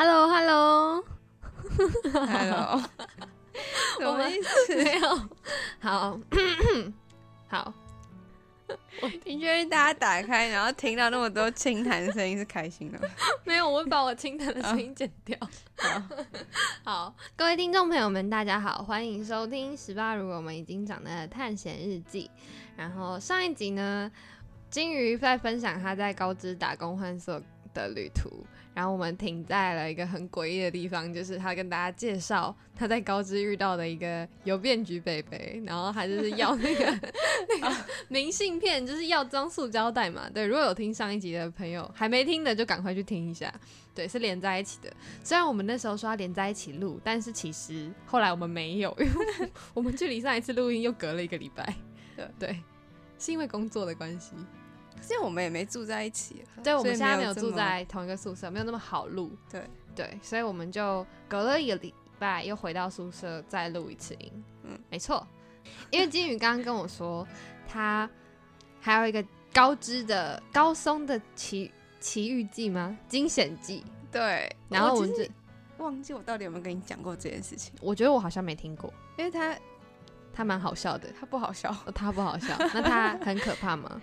Hello，Hello，Hello，什我们么意思？没有，好，好，你觉得大家打开，然后听到那么多清弹的声音是开心的吗？没有，我会把我清谈的声音剪掉。好，各位听众朋友们，大家好，欢迎收听《十八如果我们已经长大的探险日记》。然后上一集呢，金鱼在分享他在高知打工换宿的旅途，然后我们停在了一个很诡异的地方，就是他跟大家介绍他在高知遇到的一个邮便局北北，然后他就是要那个 那个明信片，就是要装塑胶袋嘛。对，如果有听上一集的朋友还没听的，就赶快去听一下。对，是连在一起的。虽然我们那时候说要连在一起录，但是其实后来我们没有，因为我们距离上一次录音又隔了一个礼拜。对对，是因为工作的关系。可是我们也没住在一起啊，对，我们现在没有住在同一个宿舍，没有那么好录。对对，所以我们就隔了一个礼拜又回到宿舍再录一次音。嗯嗯，没错。因为金宇刚刚跟我说，他还有一个高知的高松的奇奇遇记吗？惊险记。对。然后我们就忘记我到底有没有跟你讲过这件事情，我觉得我好像没听过，因为他他蛮好笑的。他不好笑，哦他不好笑，那他很可怕吗？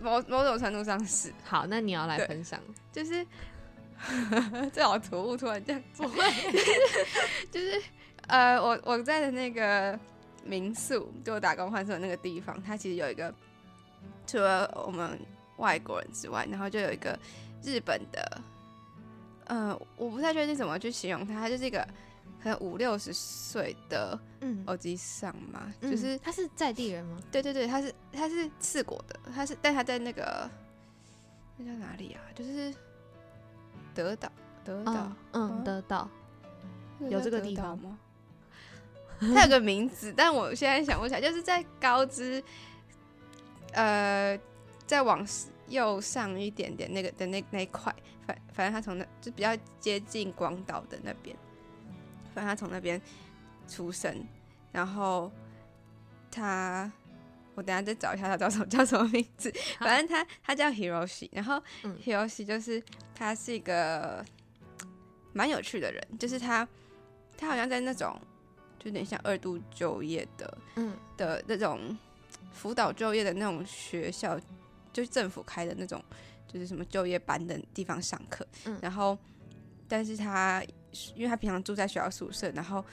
某某种程度上是，好，那你要来对。分享。就是 这好突兀，突然这样不会，就是呃，我我在的那个民宿，就我打工换宿的那个地方，它其实有一个除了我们外国人之外，然后就有一个日本的，呃，我不太确定怎么去形容它，它就是一个可能五六十岁的嗯，耳机上嘛，嗯就是他是在地人吗？对对对，他是他是四国的，他是但他在那个那叫哪里啊？就是德岛，德岛、嗯嗯，嗯得到。那有这个地方吗？他有个名字，但我现在想不起来，就是在高知，呃，再往右上一点点那个的那那一块，反反正他从那就比较接近广岛的那边，反正他从那边出生，然后他。我等下再找一下他叫什么叫什么名字，反正他他叫 Hiroshi，然后嗯 Hiroshi 就是他是一个蛮有趣的人，就是他他好像在那种就有点像二度就业的嗯的那种辅导就业的那种学校，就是政府开的那种，就是什么就业班的地方上课。嗯然后，但是他因为他平常住在学校宿舍，然后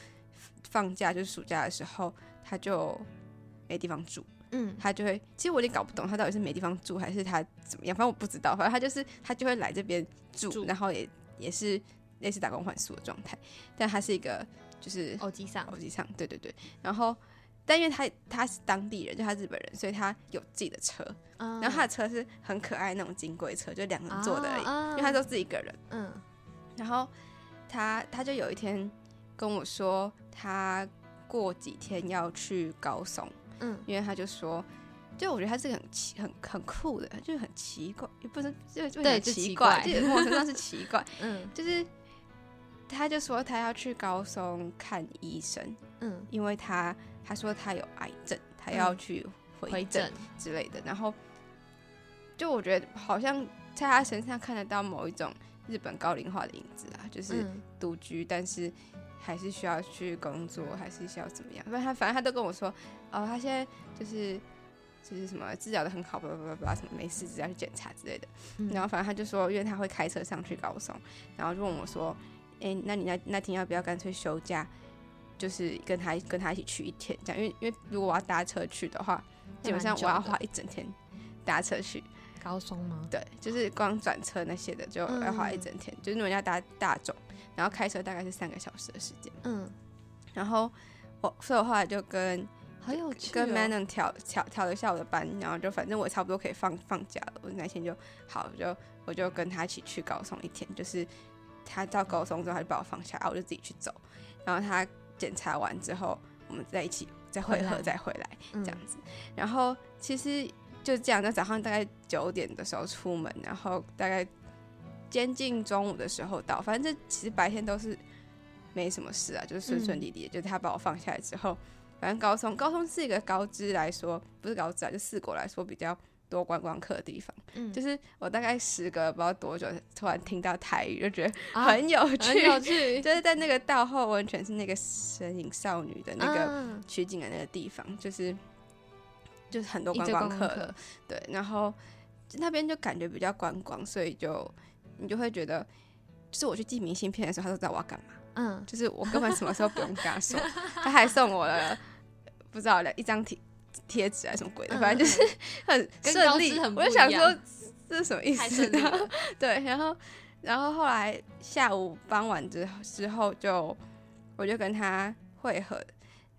放假就是暑假的时候，他就没地方住。嗯。他就会，其实我有点搞不懂他到底是没地方住还是他怎么样，反正我不知道，反正他就是他就会来这边住，住然后也也是类似打工换宿的状态，但他是一个就是偶机上手机上，对对对，然后但因为他他是当地人，就他日本人，所以他有自己的车，嗯然后他的车是很可爱那种金龟车，就两个人坐的而已，已因为他都自己一个人，嗯。然后他他就有一天跟我说，他过几天要去高松。嗯。因为他就说，就我觉得他是个很奇、很很酷的，就是很奇怪，也不是就就很奇奇怪，怪就是某种程度上是奇怪，嗯。就是他就说他要去高松看医生，嗯，因为他他说他有癌症，他要去回诊之类的，然后就我觉得好像在他身上看得到某一种日本高龄化的影子啊，就是嗯独居，但是还是需要去工作，还是需要怎么样？反正他反正他都跟我说，哦，他现在就是就是什么治疗的很好，叭叭叭叭，什么没事，只要去检查之类的。嗯然后反正他就说，因为他会开车上去高松，然后就问我说，哎、那你那那天要不要干脆休假，就是跟他跟他一起去一天这样？因为因为如果我要搭车去的话，基本上我要花一整天搭车去。高松吗？对，就是光转车那些的就要花一整天，就是如果要搭大众，然后开车大概是三个小时的时间。嗯，然后我，所以我后来就跟好有趣哦。跟 Manon 调调调了一下我的班，然后就反正我差不多可以放放假了，我那天就好，我就我就跟他一起去高松一天，就是他到高松之后他就把我放下来，我就自己去走，然后他检查完之后，我们在一起再会合再回来嗯这样子，然后其实就这样，在早上大概九点的时候出门，然后大概接近中午的时候到，反正这其实白天都是没什么事啊，就是顺顺利利的。就是他把我放下来之后，反正高松高松是一个高知来说，不是高知啊，就四国来说比较多观光客的地方。嗯，就是我大概时隔不知道多久，突然听到台语，就觉得啊很有很趣。有 趣，就是在那个道后温泉是那个神隐少女的那个嗯取景的那个地方，就是就是很多观光客对，然后那边就感觉比较观光，所以就你就会觉得，就是我去寄明信片的时候，他都知道我要干嘛，嗯，就是我根本什么时候不用跟他说，他还送我了不知道了一张贴贴纸还是什么鬼的，嗯反正就是 很顺利很，我就想说这是什么意思太顺利然后，对，然后然后后来下午傍晚之之后就我就跟他会合，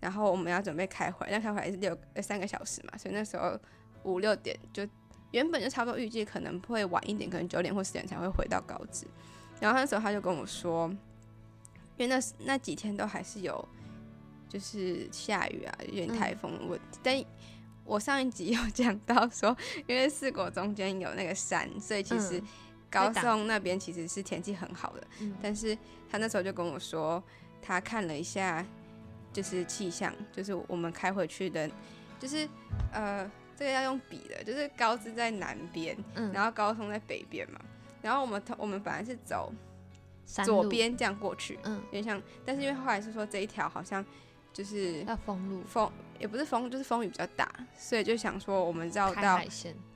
然后我们要准备开会，那开会是六呃三个小时嘛，所以那时候五六点就原本就差不多预计可能会晚一点，可能九点或十点才会回到高知。然后那时候他就跟我说，因为那那几天都还是有就是下雨啊，有点台风的问题，但我上一集有讲到说，因为四国中间有那个山，所以其实嗯高松那边其实是天气很好的。嗯但是他那时候就跟我说，他看了一下，就是气象，就是我们开回去的，就是呃，这个要用比的，就是高知在南边，嗯，然后高松在北边嘛。然后我们我们本来是走，左边这样过去，嗯，有点像，但是因为后来是说这一条好像就是要封路，风也不是风，就是风雨比较大，所以就想说我们绕到，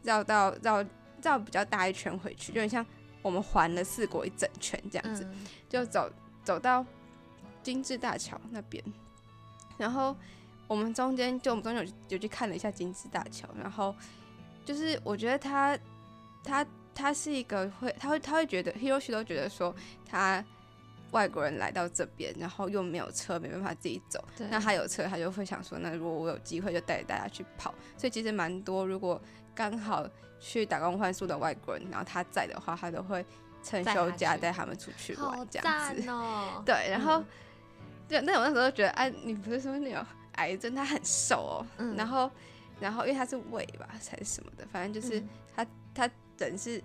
绕到绕绕比较大一圈回去，就很像我们环了四国一整圈这样子。嗯，就走走到金致大桥那边，然后我们中间就我们中间有有去看了一下金致大桥，然后就是我觉得他他他是一个会他会他会觉得 Hiroshi 都觉得说他外国人来到这边，然后又没有车，没办法自己走，那他有车，他就会想说，那如果我有机会，就带着大家去跑。所以其实蛮多，如果刚好去打工换宿的外国人，然后他在的话，他都会趁休假去带他们出去玩这样子。对，然后嗯对，那我那时候觉得，哎、你不是说你有癌症，他很瘦哦，嗯然后然后因为他是胃吧，还是什么的，反正就是嗯他他人是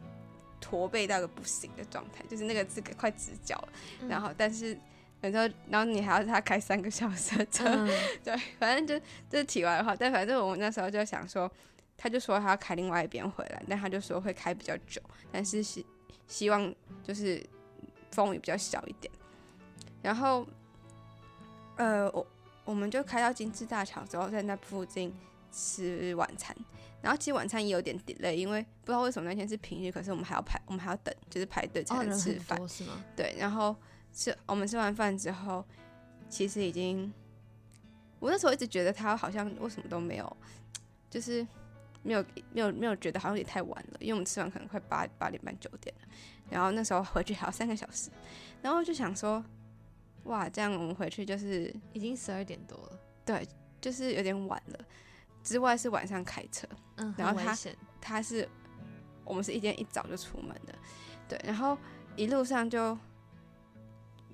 驼背到个不行的状态，就是那个这个快直角了，嗯然后但是。有时候，然后你还要他开三个小时的车，嗯 对，反正就这是题外的话。但反正我那时候就想说，他就说他要开另外一边回来，但他就说会开比较久，但是希希望就是风雨比较小一点。然后，呃，我我们就开到金致大桥之后，在那附近吃晚餐。然后其实晚餐也有点 delay，因为不知道为什么那天是平日，可是我们还要排，我们还要等，就是排队才能吃饭。多是吗？对，然后吃我们吃完饭之后，其实已经，我那时候一直觉得他好像为什么都没有，就是没有没有没有觉得好像也太晚了，因为我们吃完可能快八八点半九点了，然后那时候回去还要三个小时，然后就想说，哇，这样我们回去就是已经十二点多了，对就是有点晚了，之外是晚上开车，嗯，然后他他是我们是一天一早就出门的，对，然后一路上就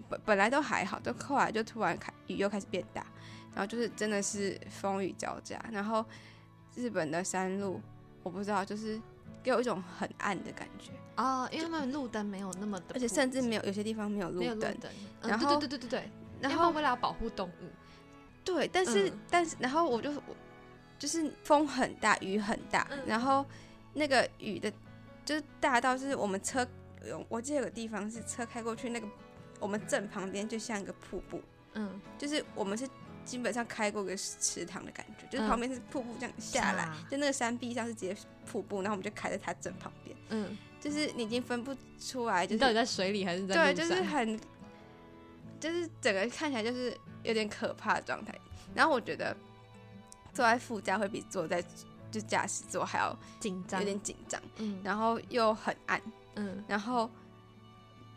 本本来都还好，就后来就突然开雨又开始变大，然后就是真的是风雨交加，然后日本的山路我不知道，就是给我一种很暗的感觉，哦，因为他们路灯没有那么的，而且甚至没有有些地方没有路灯，然后对对对对对对，然后为了要保护动物，对，但是、嗯。但是然后我就我就是风很大，雨很大，嗯。然后那个雨的，就是大到是我们车有我记得有个地方是车开过去，那个我们正旁边就像一个瀑布，嗯，就是我们是基本上开过个池塘的感觉，就是嗯。旁边是瀑布这样下来，啊。就那个山壁上是直接瀑布，然后我们就开在它正旁边，嗯，就是你已经分不出来，就是你到底在水里还是在对，就是很，就是整个看起来就是有点可怕的状态。然后我觉得坐在副驾会比坐在就驾驶座还要紧张，有点紧张，嗯。然后又很暗，嗯。然后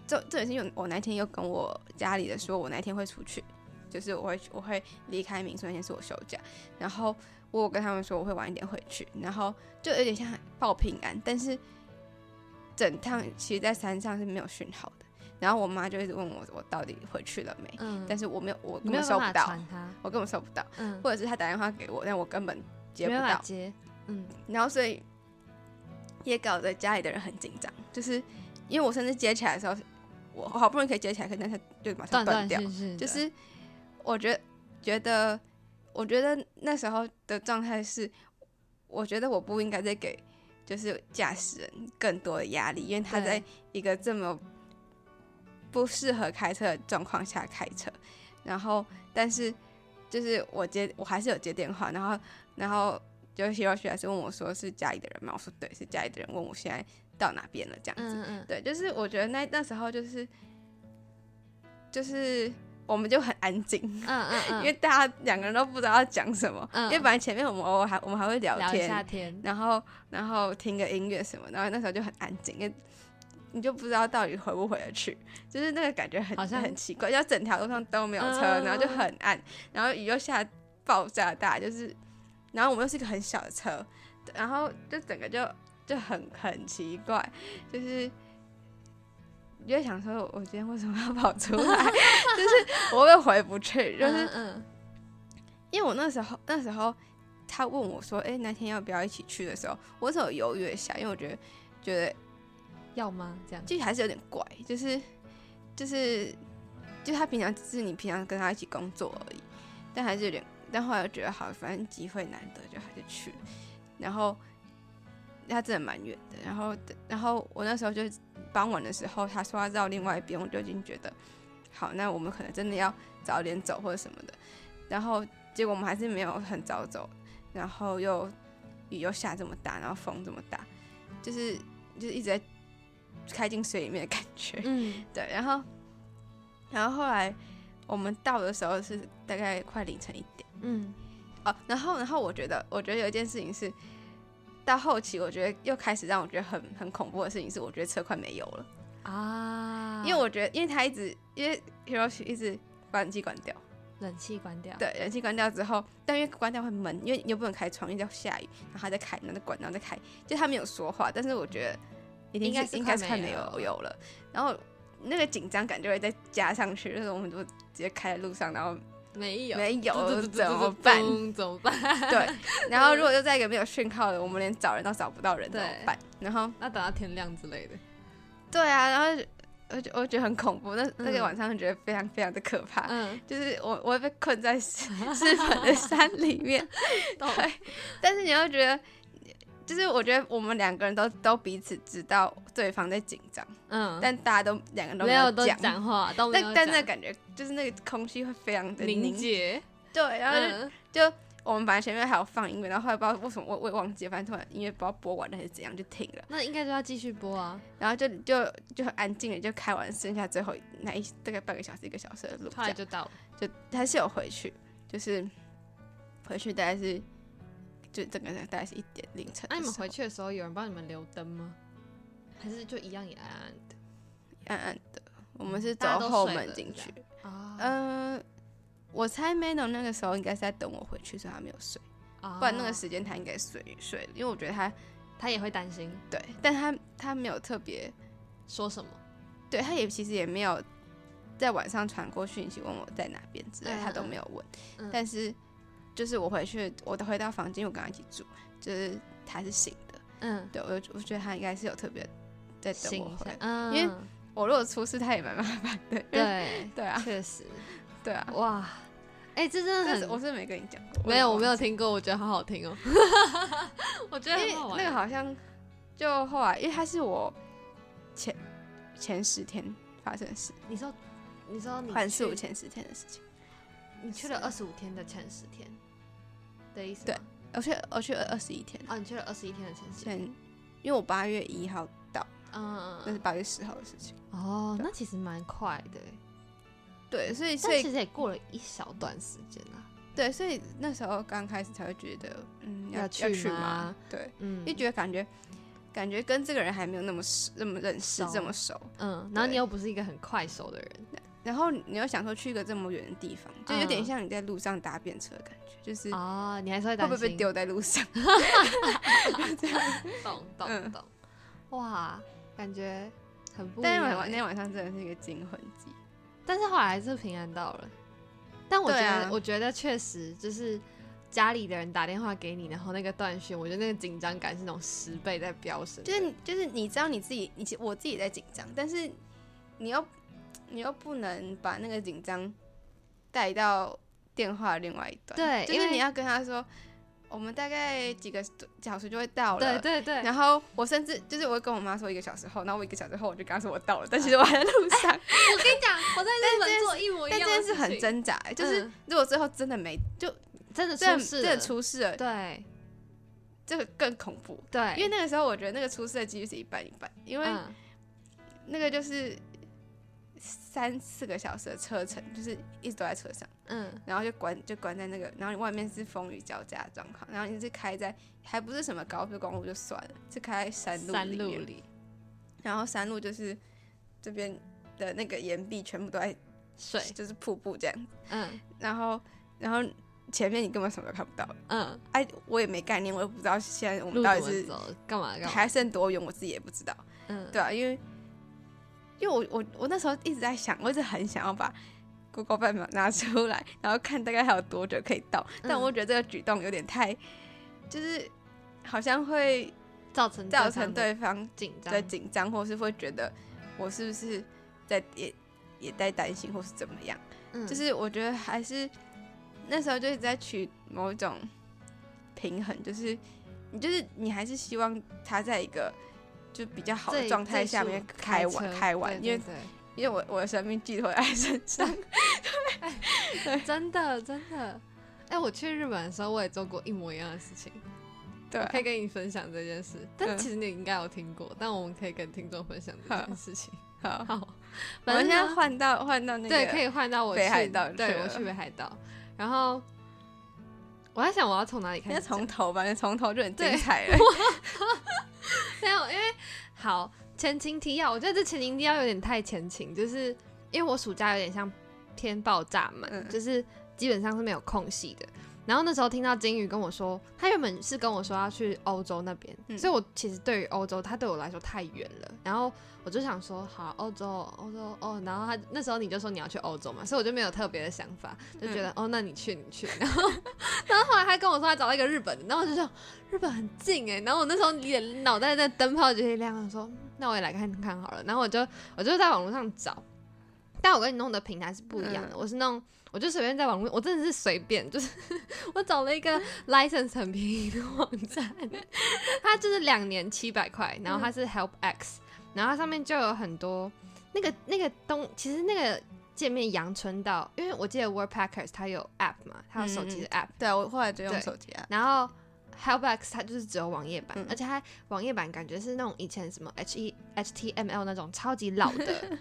这这也是有我那天又跟我家里的说，我那天会出去，就是我会我会离开民宿那天是我休假，然后我有跟他们说我会晚一点回去，然后就有点像报平安，但是整趟其实在山上是没有讯号的，然后我妈就一直问我我到底回去了没，嗯，但是我没有我根本收不到，我根本收不到，嗯，或者是他打电话给我，但我根本接不到接，嗯。然后所以也搞得家里的人很紧张，就是因为我甚至接起来的时候，我好不容易可以接起来，可是但它就马上断断掉，就是我觉得觉得我觉得那时候的状态是，我觉得我不应该再给就是驾驶人更多的压力，因为他在一个这么不适合开车的状况下开车，然后但是就是我接我还是有接电话，然后然后就希望徐老师问我说是家里的人吗？我说对，是家里的人问我现在到哪边了这样子。嗯嗯对，就是我觉得那那时候就是就是我们就很安静，嗯嗯嗯，因为大家两个人都不知道要讲什么，嗯。因为本来前面我们偶尔还我们还会聊天，然后然后听个音乐什么，然后那时候就很安静，因为你就不知道到底回不回得去，就是那个感觉很很奇怪，要整条路上都没有车，嗯。然后就很暗，然后雨又下爆炸大，就是，然后我们又是一个很小的车，然后就整个就就很很奇怪，就是。你就会想说，我今天为什么要跑出来？就是我会回不去，就是嗯嗯因为我那时候那时候他问我说：“哎、那天要不要一起去？”的时候，我是有犹豫一下，因为我觉得觉得要吗？这样，就还是有点怪，就是就是就他平常只是你平常跟他一起工作而已，但还是有点，但后来又觉得好，反正机会难得，就还是去了。然后他真的蛮远的，然后然后我那时候就傍晚的时候，他说要绕另外一边，我就已经觉得好，那我们可能真的要早点走或者什么的。然后结果我们还是没有很早走，然后又雨又下这么大，然后风这么大，就是就是一直在开进水里面的感觉。嗯对，然后然后后来我们到的时候是大概快凌晨一点嗯哦，然后然后我觉得我觉得有一件事情是。到后期，我觉得又开始让我觉得很很恐怖的事情是，我觉得车快没油了，啊，因为我觉得，因为他一直，因为 Hiroshi 一直把冷气关掉，冷气关掉，对，冷气关掉之后，但因为关掉会闷，因为你又不能开窗，因为要下雨，然后他在开，然后再关，然后再开，就他没有说话，但是我觉得一定应该是应该是快没有有油了，然后那个紧张感就会再加上去，就是我们就直接开在路上，然后没有没有怎么办？怎么办？对，然后如果又在一个没有讯号的，我们连找人都找不到人怎么办？然后那等到天亮之类的，对啊，然后我就我觉得很恐怖，那那个嗯晚上觉得非常非常的可怕，嗯，就是我我会被困在日日本的山里面，对，但是你又觉得，就是我觉得我们两个人都都彼此知道对方在紧张，嗯，但大家都两个人都没有都讲，讲话，都没有但但那感觉就是那个空气会非常的凝凝，结，对，然后就、嗯。就我们本来前面还有放音乐，然后后来不知道为什么我我也忘记了，反正突然音乐不知道播完了还是怎样就停了，那应该就要继续播啊，然后就就就很安静的就开完剩下最后那一大概半个小时一个小时的路，这样后来就到了，就还是有回去，就是回去大概是就整个大概是一点凌晨。那你们回去的时候有人帮你们留灯吗？还是就一样也暗暗的？暗暗的，我们是走后门进去。啊嗯、我猜 Mano 那个时候应该是在等我回去，所以他没有睡，啊不然那个时间他应该睡睡了，因为我觉得他他也会担心对，但他他没有特别，说什么，对，他也其实也没有在晚上传过讯息问我在哪边之类，嗯他都没有问。嗯但是就是我回去，我回到房间，我跟他一起住，就是他是醒的，嗯，对我就我觉得他应该是有特别在等我回嗯，因为我如果出事，他也蛮麻烦的。对，对啊，确实，对啊。哇，哎，这真的很但是我是没跟你讲过，没有，我没有，听过，我觉得好好听哦。我觉得那个好像就后来，因为他是我前前十天发生的事，你说，你说你还是我去前十天的事情。你去了二十五天的前十天的意思对吗？我去我去了二十一天，哦，你去了二十一天的城市前，因为我八月一号到，嗯嗯那是八月十号的事情。嗯，哦，那其实蛮快的欸，对，所以所以其实也过了一小段时间啦。对，所以那时候刚开始才会觉得，嗯，要要去去吗吗？对，嗯就觉得感觉感觉跟这个人还没有那么熟，那么认识，这么熟。嗯，然后你又不是一个很快熟的人，然后你又想说去一个这么远的地方，就有点嗯像你在路上搭便车的感觉，就是会哦，你还是会不，会被丢在路上？懂懂 嗯懂，哇，感觉很不一但是样欸。晚那天晚上真的是一个惊魂记。但是后来还是平安到了。但我觉得，啊我觉得确实就是家里的人打电话给你，然后那个断讯，我觉得那个紧张感是那种十倍在飙升。就是就是你知道你自己，你我自己在紧张，但是你又你又不能把那个紧张带到电话另外一端，对因为就是你要跟他说，我们大概几个小时就会到了。对对对。然后我甚至就是我会跟我妈说一个小时后，然后我一个小时后我就跟她说我到了，但其实我还在路上。我跟你讲，我在日本做一模一样但这件事很挣扎，就是如果最后真的没，就真的出事，真的出事了，对，这个更恐怖。对，因为那个时候我觉得那个出事的几率是一半一半，因为那个就是。三四个小时的车程，就是一直都在车上，嗯，然后就关就关在那个，然后外面是风雨交加的状况，然后你是开在还不是什么高速公路就算了，是开在山路里面，然后山路就是这边的那个岩壁全部都在水，就是瀑布这样，嗯，然后然后前面你根本什么都看不到，嗯，哎，我也没概念，我也不知道现在我们到底是干嘛干嘛，还剩多远，我自己也不知道，嗯，对啊，因为。因为我我我那时候一直在想，我一直很想要把 Google Map 拿出来，然后看大概还有多久可以到。但我觉得这个举动有点太，就是好像会造成造成对方紧张，对紧张，或是会觉得我是不是在也也在担心，或是怎么样。嗯就是我觉得还是那时候就一直在取某一种平衡，就是你就是你还是希望他在一个。就比较好的状态下面开完开完，因为因为我我的生命寄托在身上，对，真的真的。哎，我去日本的时候，我也做过一模一样的事情，对，可以跟你分享这件事。但其实你应该有听过，但我们可以跟听众分享这件事情。好，好我们现在换到换到那个，对，可以换到我北海道，对我去北海道。然后我在想，我要从哪里开始？从头吧，从头就很精彩了。没有，因为好前情提要，我觉得这前情提要有点太前情，就是因为我暑假有点像偏爆炸嘛，就是基本上是没有空隙的。然后那时候听到金鱼跟我说，他原本是跟我说要去欧洲那边，所以我其实对于欧洲，他对我来说太远了。然后我就想说，好，欧洲，欧洲，哦。然后他那时候你就说你要去欧洲嘛，所以我就没有特别的想法，就觉得哦，那你去，你去。然后，然后后来他跟我说他找到一个日本的，然后我就说日本很近哎。然后我那时候脸脑袋在灯泡就亮，说那我也来看看好了。然后我就我就在网络上找，但我跟你弄的平台是不一样的，我是弄。我就随便在网络，我真的是随便，就是 我找了一个 license 很便宜的网站，它就是两年七百块，然后它是 Help X，然后它上面就有很多那个那个东，其实那个界面阳春到，因为我记得 Wordpackers 它有 app 嘛，它有手机的 app，对我后来就用手机 app，然后 Help X 它就是只有网页版，而且它网页版感觉是那种以前什么 H E H T M L 那种超级老的。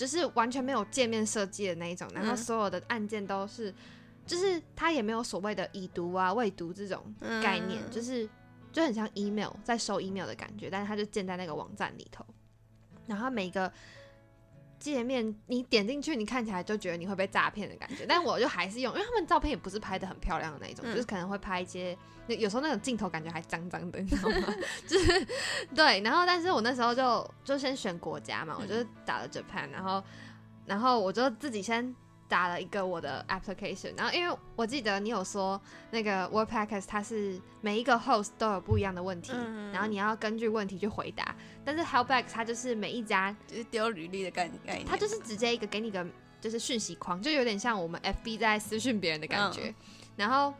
就是完全没有界面设计的那一种，然后所有的按键都是，就是它也没有所谓的已读啊、未读这种概念，就是就很像 email 在收 email 的感觉，但是它就建在那个网站里头，然后每个。界面你点进去，你看起来就觉得你会被诈骗的感觉，但我就还是用，因为他们照片也不是拍的很漂亮的那一种，就是可能会拍一些，有时候那种镜头感觉还脏脏的，你知道吗？就是对，然后但是我那时候就就先选国家嘛，我就打了 Japan，然后然后我就自己先。打了一个我的 application，然后因为我记得你有说那个 Wordpackers 它是每一个 host 都有不一样的问题，然后你要根据问题去回答。但是 Helpback 它就是每一家就是丢履历的概念，它就是直接一个给你个就是讯息框，就有点像我们 FB 在私讯别人的感觉。然后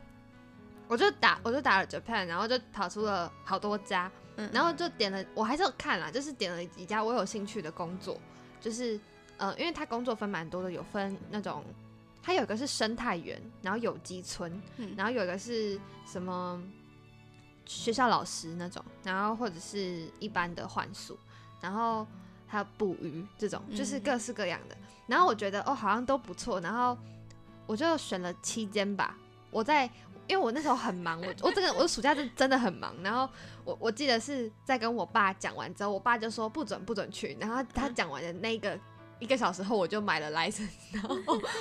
我就打我就打了 Japan，然后就跑出了好多家，然后就点了，我还是有看啦，就是点了几家我有兴趣的工作，就是。呃，因为他工作分蛮多的，有分那种，他有一个是生态园，然后有机村，然后有一个是什么学校老师那种，然后或者是一般的幻术，然后还有捕鱼这种，就是各式各样的。然后我觉得哦，好像都不错，然后我就选了七间吧。我在，因为我那时候很忙，我我这个我暑假是真的很忙。然后我我记得是在跟我爸讲完之后，我爸就说不准不准去。然后他讲完的那个。一个小时后我就买了 license，然后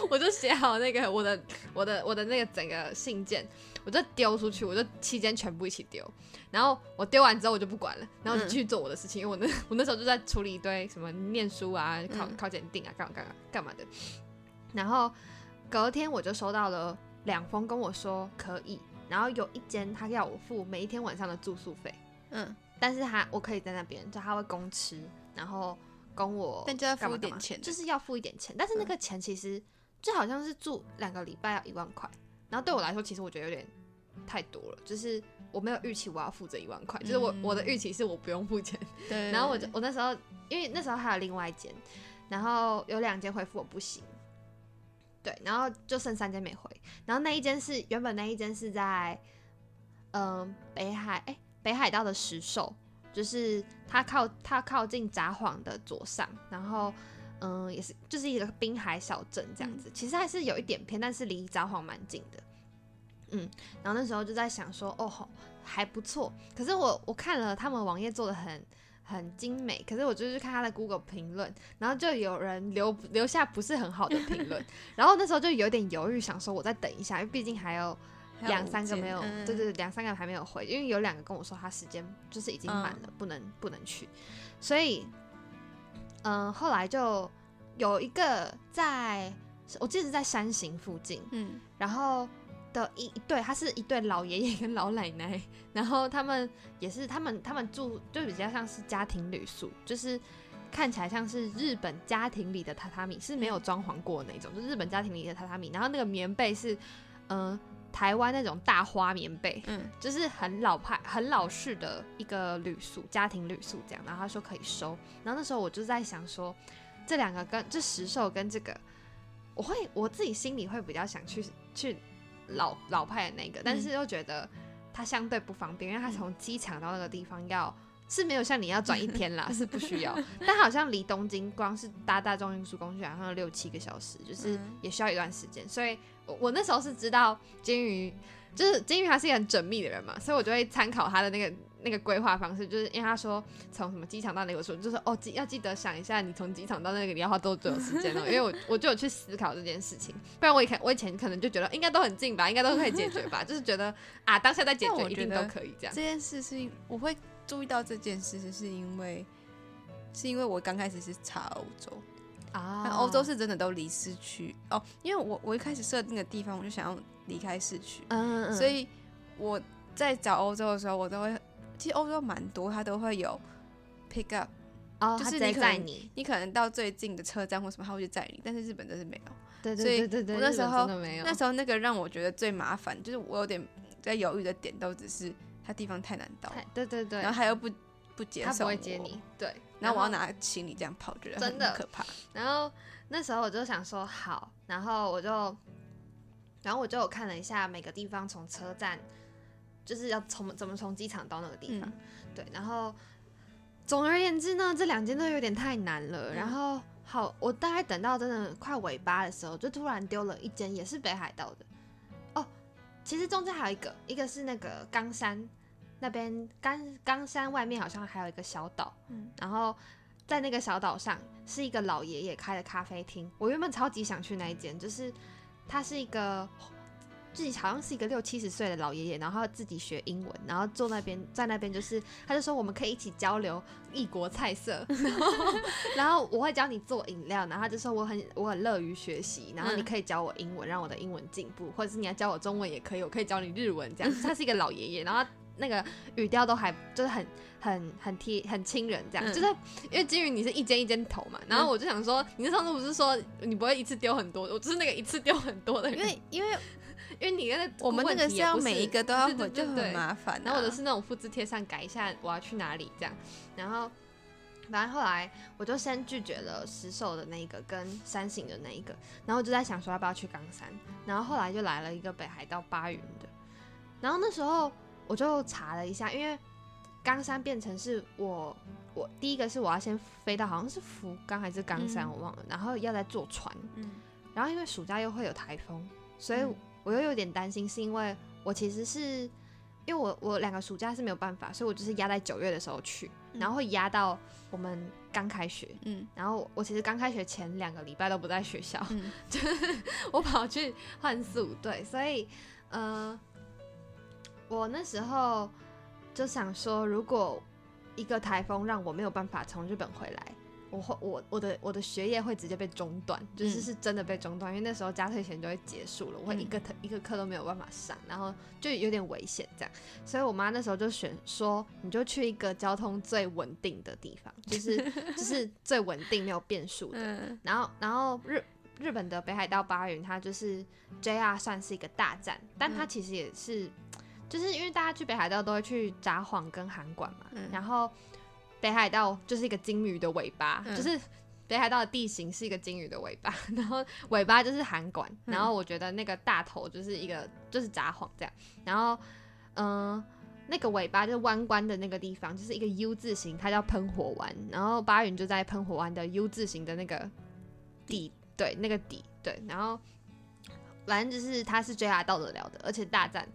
我就写好那个我的我的我的那个整个信件，我就丢出去，我就期间全部一起丢，然后我丢完之后我就不管了，然后就继续做我的事情，因为我那 我那时候就在处理一堆什么念书啊、考考检定啊、干嘛干嘛干嘛的，然后隔天我就收到了两封跟我说可以，然后有一间他要我付每一天晚上的住宿费，嗯，但是他我可以在那边，就他会供吃，然后。供我，但就要付一点钱，就是要付一点钱。但是那个钱其实就好像是住两个礼拜要一万块，然后对我来说，其实我觉得有点太多了，就是我没有预期我要付这一万块，就是我我的预期是我不用付钱。对。然后我就我那时候因为那时候还有另外一间，然后有两间回复我不行，对，然后就剩三间没回，然后那一间是原本那一间是在嗯北海哎北海道的石兽，就是它靠它靠近札幌的左上，然后。嗯，也是，就是一个滨海小镇这样子，其实还是有一点偏，但是离札幌蛮近的。嗯，然后那时候就在想说，哦，还不错。可是我我看了他们网页做的很很精美，可是我就是看他的 Google 评论，然后就有人留留下不是很好的评论，然后那时候就有点犹豫，想说我再等一下，因为毕竟还有两三个没有，对对，两三个还没有回，因为有两个跟我说他时间就是已经满了，不能不能去，所以。嗯，后来就有一个在，我记得是在山形附近，嗯，然后的一对，他是一对老爷爷跟老奶奶，然后他们也是他们他们住就比较像是家庭旅宿，就是看起来像是日本家庭里的榻榻米，是没有装潢过那种，就日本家庭里的榻榻米，然后那个棉被是，嗯。台湾那种大花棉被，嗯，就是很老派、很老式的一个旅宿，家庭旅宿这样。然后他说可以收，然后那时候我就在想说，这两个跟这石兽跟这个，我会我自己心里会比较想去去老老派的那个，但是又觉得它相对不方便，因为它从机场到那个地方要是没有像你要转一天啦，是不需要。但好像离东京光是搭大众运输工具好像六七个小时，就是也需要一段时间，所以。我我那时候是知道金鱼，就是金鱼，他是一个很缜密的人嘛，所以我就会参考他的那个那个规划方式，就是因为他说从什么机场到那个时候，就是哦记要记得想一下，你从机场到那个你要花多久时间哦，因为我我就有去思考这件事情，不然我以前我以前可能就觉得应该都很近吧，应该都可以解决吧，就是觉得啊当下再解决一定都可以这样。这件事是我会注意到这件事，是因为是因为我刚开始是查欧洲。啊，欧洲是真的都离市区哦，因为我我一开始设定的地方，我就想要离开市区，嗯，所以我在找欧洲的时候，我都会，其实欧洲蛮多，它都会有 pick up，哦，就是你载你，你可能到最近的车站或什么，他会去载你，但是日本真是没有，对对对对，我那时候那时候那个让我觉得最麻烦，就是我有点在犹豫的点，都只是它地方太难到，对对对，然后他又不不接受，他不会接你，对。然后我要拿行李这样跑，觉得真的可怕。然后那时候我就想说好，然后我就，然后我就有看了一下每个地方从车站，就是要从怎么从机场到那个地方。对，然后总而言之呢，这两间都有点太难了。然后好，我大概等到真的快尾巴的时候，就突然丢了一间也是北海道的。哦，其实中间还有一个，一个是那个冈山。那边冈冈山外面好像还有一个小岛，嗯，然后在那个小岛上是一个老爷爷开的咖啡厅。我原本超级想去那一间，就是它是一个自己好像是一个六七十岁的老爷爷，然后自己学英文，然后坐那边在那边就是他就说我们可以一起交流异国菜色，然 后 然后我会教你做饮料，然后他就说我很我很乐于学习，然后你可以教我英文，让我的英文进步，或者是你要教我中文也可以，我可以教你日文这样。他是一个老爷爷，然后。那个语调都还就是很很很贴很亲人这样，就是因为金鱼你是一间一间投嘛，然后我就想说，你上次不是说你不会一次丢很多，我就是那个一次丢很多的，因为因为因为你那我们那个是要每一个都要回，就很麻烦。然后我的是那种复制贴上改一下我要去哪里这样，然后反正后来我就先拒绝了石兽的那一个跟山形的那一个，然后就在想说要不要去冈山，然后后来就来了一个北海道八云的，然后那时候。我就查了一下，因为冈山变成是我，我第一个是我要先飞到好像是福冈还是冈山，我忘了，然后要再坐船，嗯，然后因为暑假又会有台风，所以我又有点担心，是因为我其实是因为我我两个暑假是没有办法，所以我就是压在九月的时候去，然后会压到我们刚开学，嗯，然后我其实刚开学前两个礼拜都不在学校，就是我跑去换宿，对，所以呃。我那时候就想说，如果一个台风让我没有办法从日本回来，我会我我的我的学业会直接被中断，就是是真的被中断，因为那时候加退钱就会结束了，我会一个一个课都没有办法上，然后就有点危险这样。所以我妈那时候就选说，你就去一个交通最稳定的地方，就是就是最稳定没有变数的。然后然后日日本的北海道八云，它就是 JR 算是一个大站，但它其实也是。就是因为大家去北海道都会去札幌跟函馆嘛，嗯然后北海道就是一个鲸鱼的尾巴，嗯。就是北海道的地形是一个鲸鱼的尾巴，然后尾巴就是函馆，嗯。然后我觉得那个大头就是一个就是札幌这样，然后嗯、那个尾巴就是弯弯的那个地方就是一个 U 字形，它叫喷火湾，然后巴云就在喷火湾的 U 字形的那个底，对，那个底，对，然后反正就是它是 JR 到得了的，而且大站，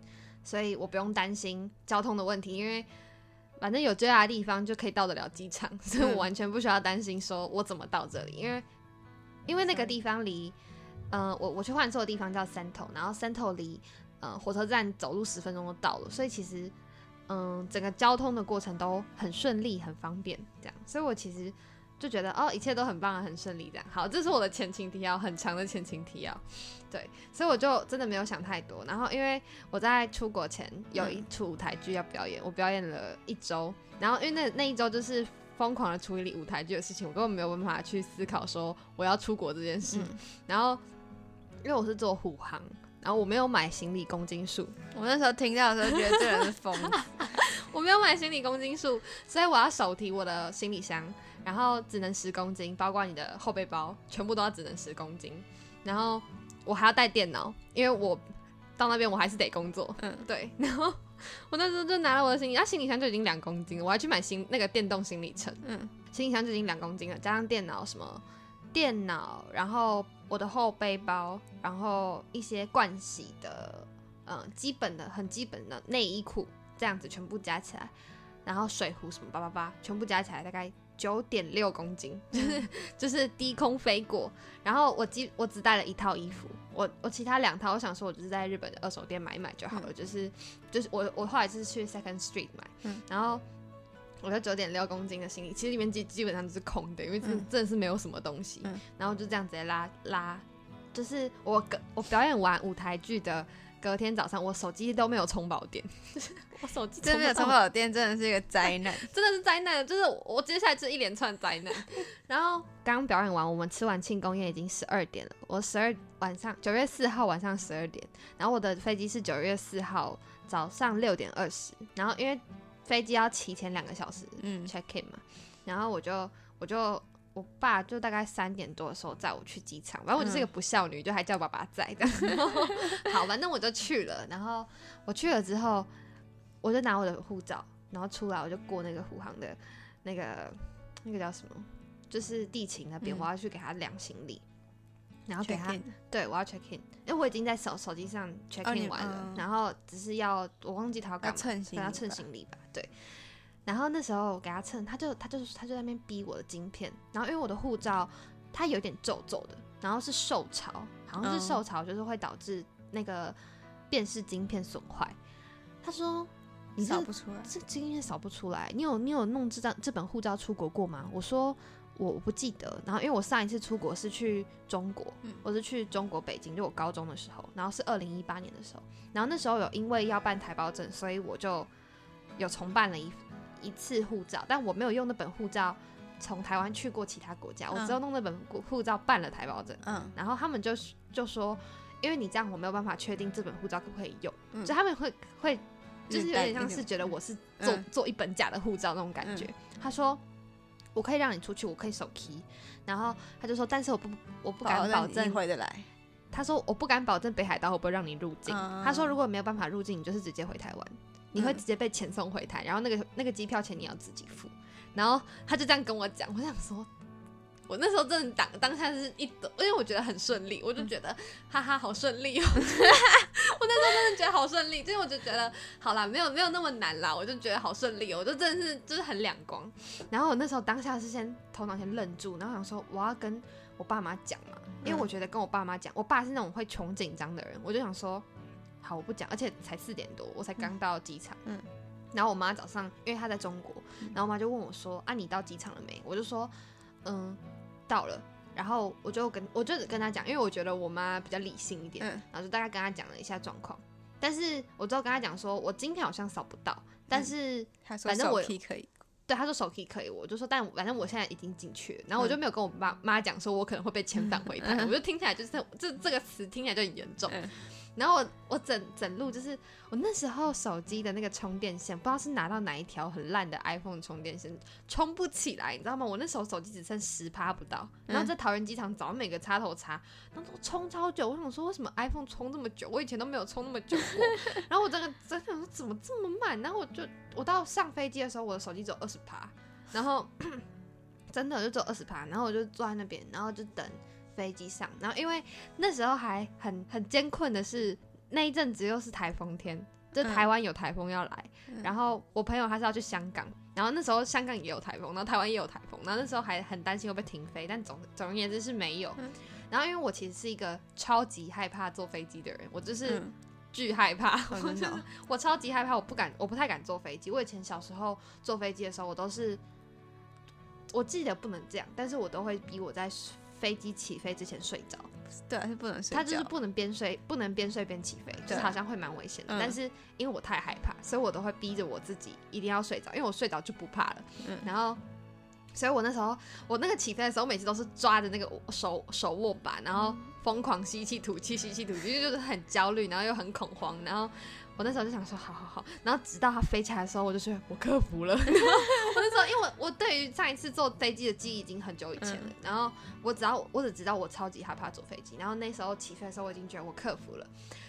所以我不用担心交通的问题，因为反正有 JR 的地方就可以到得了机场，所以我嗯完全不需要担心说我怎么到这里，因为因为那个地方离，呃，我我去换宿的地方叫三头，然后三头离呃火车站走路十分钟就到了，所以其实嗯、整个交通的过程都很顺利，很方便，这样，所以我其实。就觉得哦，一切都很棒，很顺利，这样好。这是我的前情提要，很长的前情提要，对，所以我就真的没有想太多。然后因为我在出国前有一出舞台剧要表演，我表演了一周，然后因为那那一周就是疯狂的处理舞台剧的事情，我根本没有办法去思考说我要出国这件事。嗯然后因为我是做虎航，然后我没有买行李公斤数，我那时候听到的时候，觉得这人是疯子。我没有买行李公斤数，所以我要手提我的行李箱，然后只能十公斤，包括你的后背包，全部都要只能十公斤。然后我还要带电脑，因为我到那边我还是得工作。嗯，对，然后我那时候就拿了我的行李，那、行李箱就已经两公斤了，我还去买新那个电动行李秤，嗯，行李箱就已经两公斤了，加上电脑什么电脑，然后我的后背包，然后一些盥洗的，嗯、基本的很基本的内衣裤，这样子全部加起来，然后水壶什么叭叭叭，全部加起来大概九点六公斤，就是 就是低空飞过。然后我基我只带了一套衣服，我我其他两套，我想说我就是在日本的二手店买一买就好了，就是就是我我后来就是去 Second Street 买，嗯然后。我的九点六公斤的行李，其实里面基基本上都是空的，因为真、嗯真的是没有什么东西。嗯然后就这样直接拉拉，就是我隔我表演完舞台剧的隔天早上，我手机都没有充饱电，就 是我手机真的有充不到充饱电，真的是一个灾难。真的是灾难，就是我接下来就是一连串灾难。然后刚表演完，我们吃完庆功宴已经十二点了。我十二晚上九月四号晚上十二点，然后我的飞机是九月四号早上六点二十，然后因为飞机要提前两个小时嗯 check in 嘛，然后我就我就我爸就大概三点多的时候载我去机场，反正我就是一个不孝女，就还叫爸爸载的。好，反正我就去了，然后我去了之后，我就拿我的护照，然后出来我就过那个护航的那个那个叫什么，就是地勤那边，嗯。我要去给他量行李，然后给他对我要 check in，因为我已经在手手机上 check in 完了，嗯。然后只是要我忘记他要干嘛，要称行李吧，给他称行李吧，对。然后那时候我给他称，他就他就他就在那边逼我的晶片，然后因为我的护照它有点皱皱的，然后是受潮，好像是嗯。受潮，就是会导致那个辨识晶片损坏。他说：“你这扫不出来。这经验扫不出来，你有你有弄这张这本护照出国过吗？”我说。我我不记得，然后因为我上一次出国是去中国，嗯我是去中国北京，就我高中的时候，然后是二零一八年的时候，然后那时候有因为要办台胞证，所以我就有重办了一一次护照，但我没有用那本护照从台湾去过其他国家，我只有弄那本护护照办了台胞证，嗯然后他们就就说，因为你这样我没有办法确定这本护照可不可以用，嗯就他们会会就是有点像是觉得我是做、嗯做一本假的护照那种感觉。他说我可以让你出去，我可以手 key，然后他就说，但是我不我不敢保证回得来。他说我不敢保证北海道会不会让你入境。嗯他说如果没有办法入境，你就是直接回台湾，你会嗯直接被遣送回台，然后那个那个机票钱你要自己付。然后他就这样跟我讲，我想说，我那时候真的当当下是一抖，因为我觉得很顺利，我就觉得、哈哈好顺利哦。我那时候真的觉得好顺利，就是我就觉得好啦，没有没有那么难啦，我就觉得好顺利哦，我就真的是就是很两光。然后我那时候当下是先头脑先愣住，然后想说我要跟我爸妈讲嘛，因为我觉得跟我爸妈讲，我爸是那种会穷紧张的人，我就想说好我不讲，而且才四点多，我才刚到机场，嗯然后我妈早上因为她在中国，然后我妈就问我说啊你到机场了没？我就说嗯到了。然后我就跟我就跟他讲，因为我觉得我妈比较理性一点，嗯然后就大概跟他讲了一下状况。但是我之后跟他讲说，我今天好像扫不到，但是、他说手反正我可以，对，他说手 key 可以，我就说，但反正我现在已经进去了，然后我就没有跟我爸妈讲说，我可能会被遣返回台，嗯我就听起来就是这这个词听起来就很严重。嗯然后我我整整路就是我那时候手机的那个充电线，不知道是拿到哪一条很烂的 iPhone 充电线，充不起来，你知道吗？我那时候手机只剩十趴不到，然后在桃园机场找每个插头插，然后都充超久。我想说为什么 iPhone 充这么久？我以前都没有充那么久过。然后我真的真的说怎么这么慢？然后我就我到上飞机的时候，我的手机只有二十趴，然后 真的就只有二十趴，然后我就坐在那边，然后就等。飞机上，然后因为那时候还很很艰困的是那一阵子又是台风天，就台湾有台风要来，然后我朋友他是要去香港，然后那时候香港也有台风，然后台湾也有台风，然后那时候还很担心会被停飞，但总总而言之是没有。然后因为我其实是一个超级害怕坐飞机的人，我就是巨害怕，我就是我超级害怕，我不敢，我不太敢坐飞机。我以前小时候坐飞机的时候，我都是我记得不能这样，但是我都会逼我在。飞机起飞之前睡着，对，是不能睡。他就是不能边睡，不能边睡边起飞，就是好像会蛮危险的。但是因为我太害怕，所以我都会逼着我自己一定要睡着，因为我睡着就不怕了。然后，所以我那时候我那个起飞的时候，每次都是抓着那个手手握把，然后疯狂吸气吐气，吸气吐气，就是很焦虑，然后又很恐慌，然后。我那时候就想说，好好好，然后直到它飞起来的时候，我就觉得我克服了。我那时候，因为我我对于上一次坐飞机的记忆已经很久以前了，然后我只要我只知道我超级害怕坐飞机，然后那时候起飞的时候，我已经觉得我克服了。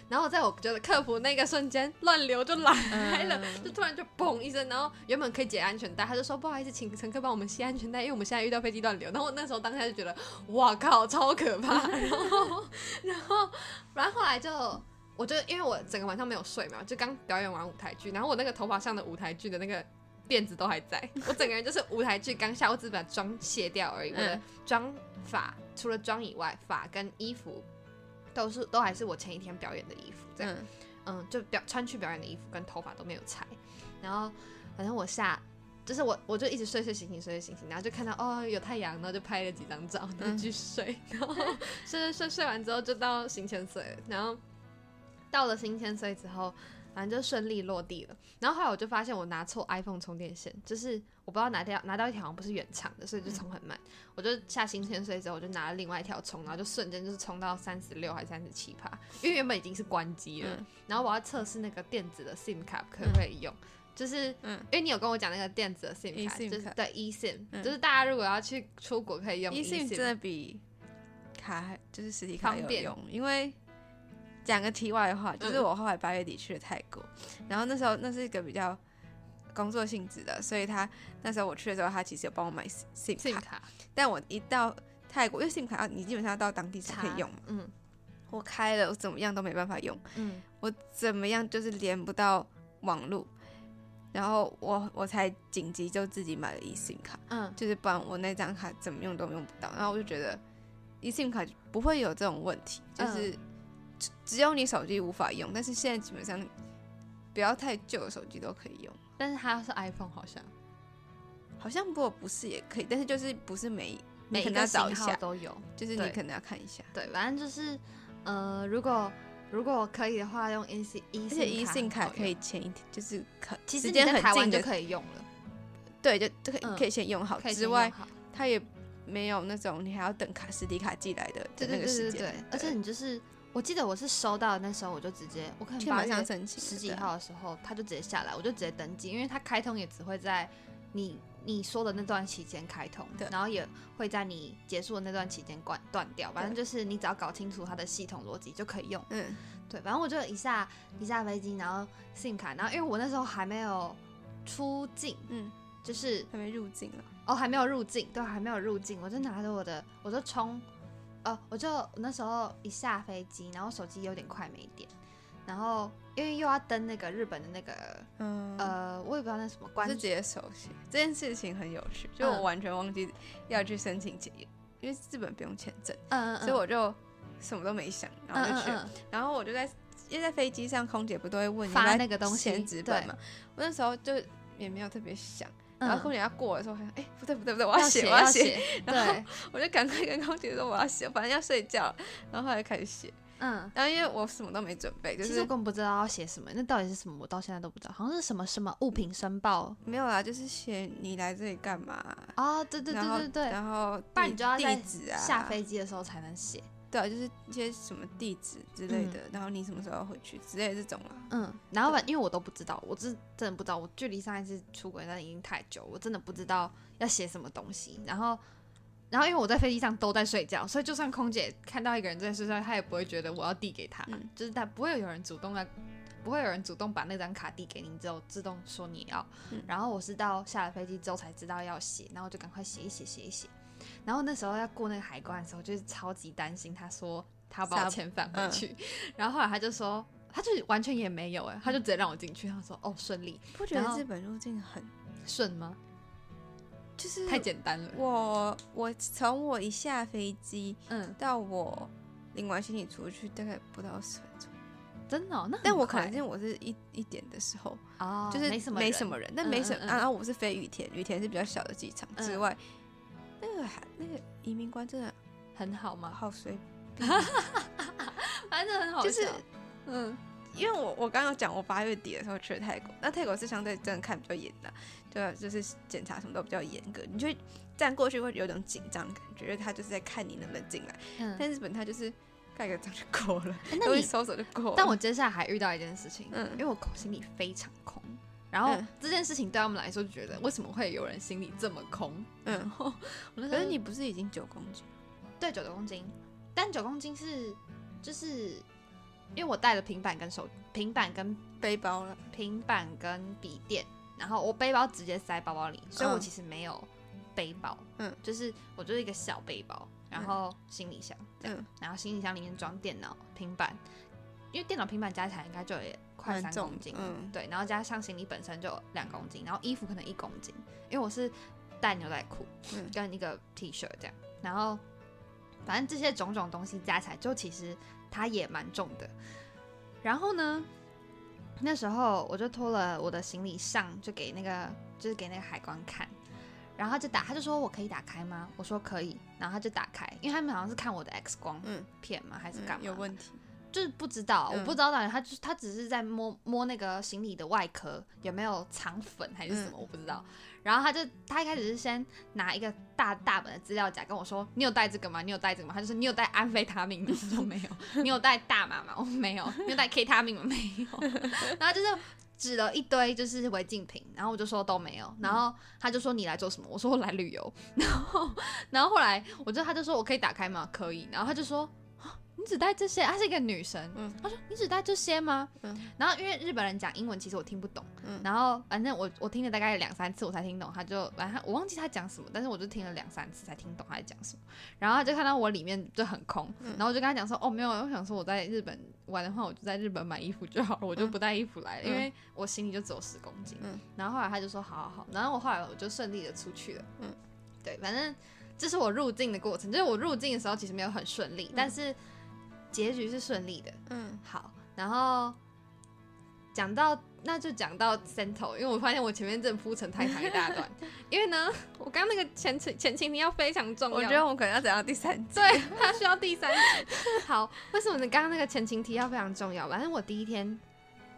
然后在我觉得克服那个瞬间，乱流就来了，就突然就嘣一声，然后原本可以解安全带，他就说不好意思，请乘客帮我们系安全带，因为我们现在遇到飞机乱流。然后我那时候当下就觉得，哇靠，超可怕。然后，然后，然后后来就。我就因为我整个晚上没有睡嘛，就刚表演完舞台剧，然后我那个头发上的舞台剧的那个辫子都还在，我整个人就是舞台剧刚下，我只把妆卸掉而已。我的妆发除了妆以外，发跟衣服都是都还是我前一天表演的衣服，这样，嗯，就表穿去表演的衣服跟头发都没有拆。然后反正我下就是我我就一直睡睡醒醒睡睡醒醒，然后就看到哦有太阳，然后就拍了几张照，然后继续睡，然后睡睡睡睡完之后就到行前睡，然后。到了新千岁之后，反正就顺利落地了。然后后来我就发现我拿错 iPhone 充电线，就是我不知道拿掉拿到一条好像不是原厂的，所以就充很慢。我就下新千岁之后，我就拿了另外一条充，然后就瞬间就是充到三十六还是三十七帕，因为原本已经是关机了。然后我要测试那个电子的 SIM 卡可不可以用，就是嗯因为你有跟我讲那个电子的 SIM 卡，就是对 eSIM，就是大家如果要去出国可以用 eSIM，真的比卡就是实体卡有用，因为。讲个题外话，就是我后来八月底去了泰国，然后那时候那是一个比较工作性质的，所以他那时候我去的时候，他其实有帮我买 SIM 卡，但我一到泰国，因为 SIM 卡你基本上要到当地才可以用嘛，嗯，我开了，我怎么样都没办法用，嗯，我怎么样就是连不到网络，然后我我才紧急就自己买了 eSIM 卡，嗯，就是不然我那张卡怎么用都用不到，然后我就觉得 eSIM 卡不会有这种问题，就是。只有你手机无法用，但是现在基本上不要太旧的手机都可以用。但是它是 iPhone，好像好像不过不是也可以，但是就是不是每每个型号都有，就是你可能要看一下。对，反正就是呃，如果如果可以的话，用 e C E 而且 e SIM 卡可以前一天就是可其实你在台湾就可以用了。对，就就可以可以先用好。之外，它也没有那种你还要等卡实体卡寄来的的那个时间。对，而且你就是。我记得我是收到那时候，我就直接我可能八月十几号的时候，他就直接下来，我就直接登记，因为他开通也只会在你你说的那段期间开通，然后也会在你结束的那段期间关断掉。反正就是你只要搞清楚它的系统逻辑就可以用。嗯，对，反正我就一下一下飞机，然后 SIM 卡，然后因为我那时候还没有出境，嗯，就是还没入境了，哦，还没有入境，对，还没有入境，我就拿着我的，我就充。哦，我就那时候一下飞机，然后手机有点快没电，然后因为又要登那个日本的那个，嗯呃，我也不知道那什么关。是直接手写这件事情很有趣，就我完全忘记要去申请签，因为日本不用签证，嗯嗯，所以我就什么都没想，然后就去，然后我就在因为在飞机上，空姐不都会问你发那个东西签纸本嘛，我那时候就也没有特别想。然后空姐要过的时候，想，哎，不对不对不对，我要写我要写，然后我就赶快跟空姐说我要写，反正要睡觉，然后后来开始写，嗯，然后因为我什么都没准备，就是根本不知道要写什么，那到底是什么，我到现在都不知道，好像是什么什么物品申报，没有啦，就是写你来这里干嘛啊？对对对对对，然后不然你就要地址啊，下飞机的时候才能写，对啊，就是一些什么地址之类的，然后你什么时候要回去之类的这种啊。嗯，然后反因为我都不知道，我是真的不知道，我距离上一次出轨那已经太久，我真的不知道要写什么东西。然后，然后因为我在飞机上都在睡觉，所以就算空姐看到一个人在睡觉，她也不会觉得我要递给他，就是她不会有人主动来，不会有人主动把那张卡递给你，之后自动说你要。然后我是到下了飞机之后才知道要写，然后就赶快写一写，写一写。然后那时候要过那个海关的时候，就是超级担心。他说他要把我遣返回去，然后后来他就说，他就完全也没有哎，他就直接让我进去。他说哦顺利，不觉得日本入境很顺吗？就是太简单了。我我从我一下飞机，嗯，到我领完行李出去，大概不到十分钟。真的？那但我可能因为我是一一点的时候，哦，就是没什么没什么人，但没什么。然后我是飞羽田，羽田是比较小的机场之外。那个那个移民官真的很好吗？好随，反正很好，就是嗯，因为我我刚刚讲我八月底的时候去了泰国，那泰国是相对真的看比较严的，对，就是检查什么都比较严格，你就站过去会有种紧张感觉，因为他就是在看你能不能进来。嗯，但日本他就是盖个章就过了，那你收手就过。但我接下来还遇到一件事情，嗯，因为我口行李非常空。然后这件事情对他们来说就觉得，为什么会有人心里这么空？嗯，然后可是你不是已经九公斤？对，九公斤。但九公斤是就是因为我带了平板跟手平板跟背包了，平板跟笔电，然后我背包直接塞包包里，所以我其实没有背包。嗯，就是我就是一个小背包，然后行李箱这样，然后行李箱里面装电脑、平板，因为电脑、平板加起来应该就也。快三公斤，嗯，对，然后加上行李本身就两公斤，然后衣服可能一公斤，因为我是带牛仔裤，嗯，跟一个 T 恤这样，然后反正这些种种东西加起来，就其实它也蛮重的。然后呢，那时候我就拖了我的行李上，就给那个就是给那个海关看，然后他就打，他就说我可以打开吗？我说可以，然后他就打开，因为他们好像是看我的 X 光片嘛，还是干嘛？有问题。就是不知道，我不知道到底他就是他只是在摸摸那个行李的外壳有没有藏粉还是什么，我不知道。然后他就他一开始是先拿一个大大本的资料夹跟我说：“你有带这个吗？你有带这个吗？”他就说：“你有带安非他命吗？”我说：“没有。”“你有带大麻吗？”我说：“没有。”“你有带 K 他命吗？”“没有。”然后就是指了一堆就是违禁品，然后我就说都没有。然后他就说：“你来做什么？”我说：“我来旅游。”然后然后后来我就他就说我可以打开吗？可以。然后他就说。你只带这些？她是一个女生。嗯，她说：“你只带这些吗？”嗯，然后因为日本人讲英文，其实我听不懂。嗯，然后反正我我听了大概两三次，我才听懂。她就反正我忘记她讲什么，但是我就听了两三次才听懂她在讲什么。然后她就看到我里面就很空，然后我就跟她讲说：“哦，没有，我想说我在日本玩的话，我就在日本买衣服就好了，我就不带衣服来了，因为我行李就只有十公斤。”嗯，然后后来她就说：“好好好。”然后我后来我就顺利的出去了。嗯，对，反正这是我入境的过程。就是我入境的时候其实没有很顺利，但是。结局是顺利的，嗯，好，然后讲到那就讲到 Cento，因为我发现我前面真的铺成太长一大段，因为呢，我刚刚那个前前前情提要非常重要，我觉得我们可能要讲到第三集，对，它需要第三集。好，为什么你刚刚那个前情提要非常重要？反正我第一天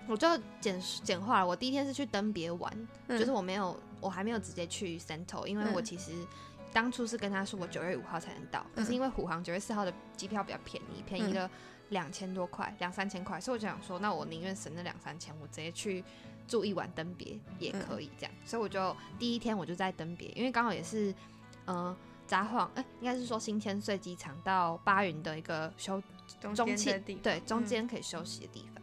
我就简简化了，我第一天是去登别玩，就是我没有，我还没有直接去 Cento，因为我其实。当初是跟他说我九月五号才能到，可是因为虎航九月四号的机票比较便宜，便宜了两千多块，两三千块，所以我就想说，那我宁愿省那两三千，我直接去住一晚登别也可以这样。所以我就第一天我就在登别，因为刚好也是，嗯，札幌，哎，应该是说新千岁机场到巴云的一个休中间对中间可以休息的地方。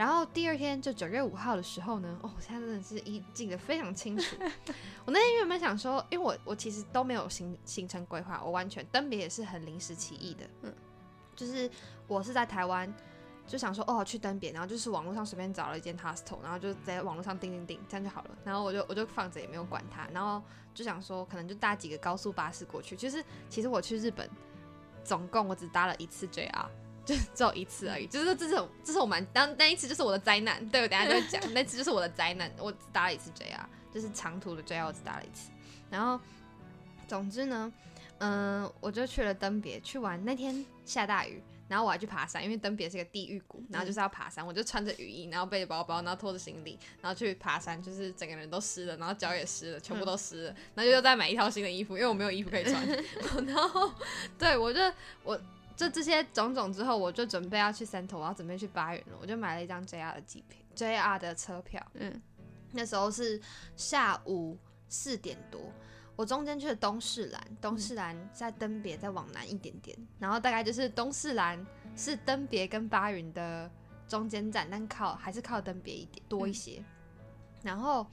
然后第二天就九月五号的时候呢，哦，我现在真的是一记得非常清楚。我那天原本想说，因为我我其实都没有行行程规划，我完全登别也是很临时起意的。嗯，就是我是在台湾，就想说哦去登别，然后就是网络上随便找了一间 hostel，然后就在网络上订订订，这样就好了。然后我就我就放着也没有管它，然后就想说可能就搭几个高速巴士过去。就是其实我去日本，总共我只搭了一次 JR。就只有一次而已，就是这是这是我蛮当那一次就是我的灾难，对我等下就会讲，那次就是我的灾难，我只搭了一次 JR，就是长途的 JR 我只搭了一次，然后总之呢，嗯，我就去了登别去玩，那天下大雨，然后我还去爬山，因为登别是个地狱谷，然后就是要爬山，我就穿着雨衣，然后背着包包，然后拖着行李，然后去爬山，就是整个人都湿了，然后脚也湿了，全部都湿了，然后又再买一套新的衣服，因为我没有衣服可以穿，然后对我就我。这这些种种之后，我就准备要去三头，我要准备去八元了，我就买了一张 JR 的机票，JR 的车票。嗯，那时候是下午四点多，我中间去了东势兰，东势兰在登别再往南一点点，然后大概就是东势兰是登别跟八云的中间站，但靠还是靠登别一点多一些。然后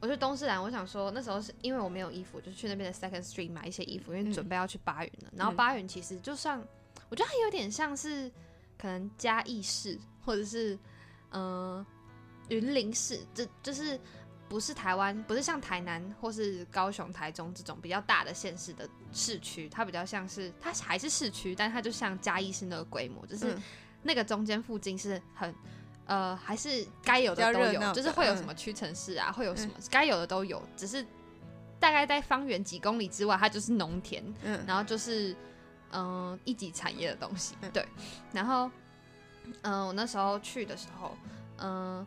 我去东势兰，我想说那时候是因为我没有衣服，就去那边的 Second Street 买一些衣服，因为准备要去八云了。然后八云其实就像我觉得它有点像是可能嘉义市或者是嗯云林市，这就是不是台湾，不是像台南或是高雄、台中这种比较大的县市的市区，它比较像是它还是市区，但它就像嘉义市那个规模，就是那个中间附近是很。呃，还是该有的都有，就是会有什么屈臣氏啊，会有什么该有的都有，只是大概在方圆几公里之外，它就是农田，嗯，然后就是嗯一级产业的东西，对。然后嗯，我那时候去的时候，嗯，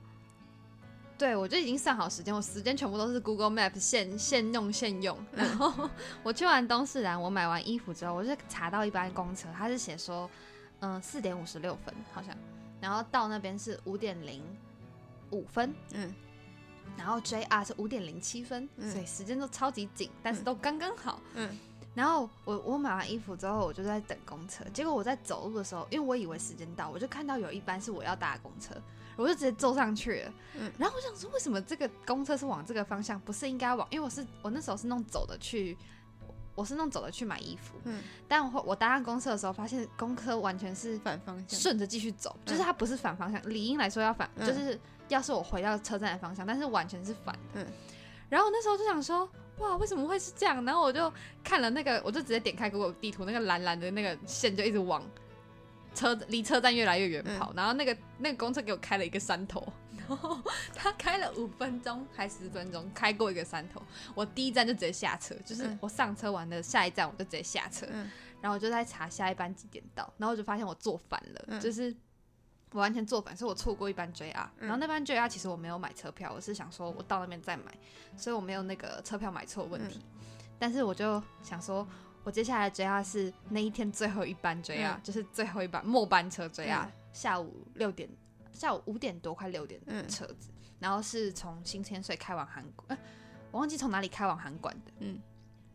对我就已经算好时间，我时间全部都是 Google Map 现现用现用。然后我去完东势兰，我买完衣服之后，我就查到一班公车，它是写说嗯四点五十六分，好像。然后到那边是五点零五分，嗯，然后 JR 是五点零七分，所以时间都超级紧，但是都刚刚好，嗯。然后我我买完衣服之后，我就在等公车。结果我在走路的时候，因为我以为时间到，我就看到有一班是我要搭公车，我就直接坐上去了。嗯。然后我想说，为什么这个公车是往这个方向，不是应该往？因为我是我那时候是弄走的去。我是弄走的去买衣服，嗯，但我我搭上公车的时候，发现公车完全是反方向，顺着继续走，就是它不是反方向，理应来说要反，就是要是我回到车站的方向，但是完全是反的。嗯，然后那时候就想说，哇，为什么会是这样？然后我就看了那个，我就直接点开 Google 地图，那个蓝蓝的那个线就一直往车离车站越来越远跑，然后那个那个公车给我开了一个山头。然后他开了五分钟还十分钟，开过一个山头。我第一站就直接下车，就是我上车完的下一站我就直接下车，然后我就在查下一班几点到，然后我就发现我坐反了，就是我完全坐反，所以我错过一班 JR。然后那班 JR 其实我没有买车票，我是想说我到那边再买，所以我没有那个车票买错问题。但是我就想说，我接下来 JR 是那一天最后一班 JR，就是最后一班末班车 JR，下午六点。下午五点多快六点的车子，然后是从新千岁开往韩国，我忘记从哪里开往韩馆的。嗯，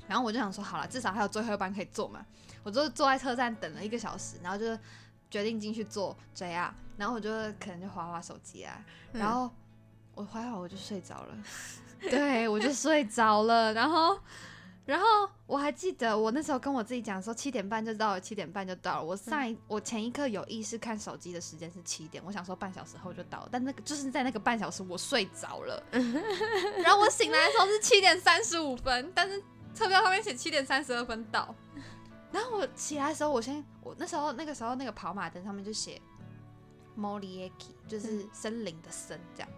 然后我就想说，好了，至少还有最后一班可以坐嘛。我就坐在车站等了一个小时，然后就决定进去做 JR，然后我就可能就划划手机啊，然后我划划我就睡着了，对我就睡着了，然后。然后我还记得，我那时候跟我自己讲说七点半就到了，七点半就到了。我上一我前一刻有意识看手机的时间是七点，我想说半小时后就到，但那个就是在那个半小时我睡着了。然后我醒来的时候是七点三十五分，但是车票上面写七点三十二分到。然后我起来的时候，我先我那时候那个时候那个跑马灯上面就写 Moliaki，就是森林的森这样，